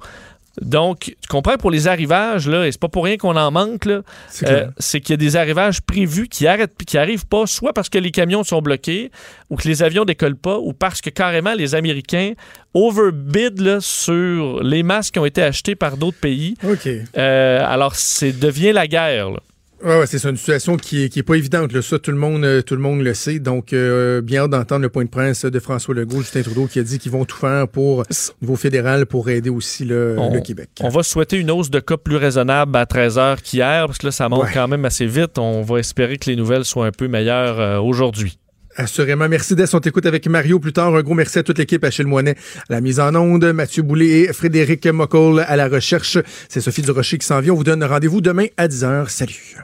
Donc, tu comprends, pour les arrivages, là, et c'est pas pour rien qu'on en manque, là, euh, c'est qu'il y a des arrivages prévus qui arrêtent, qui arrivent pas, soit parce que les camions sont bloqués, ou que les avions décollent pas, ou parce que carrément les Américains overbid là, sur les masques qui ont été achetés par d'autres pays. Euh, alors, c'est devient la guerre. là. Ouais, ouais, c'est une situation qui est, qui est pas évidente. Là. Ça, tout le monde, euh, tout le monde le sait. Donc, euh, bien hâte d'entendre le point de presse de François Legault, Justin Trudeau, qui a dit qu'ils vont tout faire pour au niveau fédéral pour aider aussi le, On, le Québec. on va souhaiter une hausse de cas plus raisonnable à 13h qu'hier, parce que là, ça monte Ouais. quand même assez vite. On va espérer que les nouvelles soient un peu meilleures euh, aujourd'hui. Assurément. Merci Des. On t'écoute avec Mario plus tard. Un gros merci à toute l'équipe, Achille Moinet à la mise en onde, Mathieu Boulay et Frédéric Moccol à la recherche. C'est Sophie Durocher qui s'en vient. On vous donne rendez-vous demain à 10h. Salut.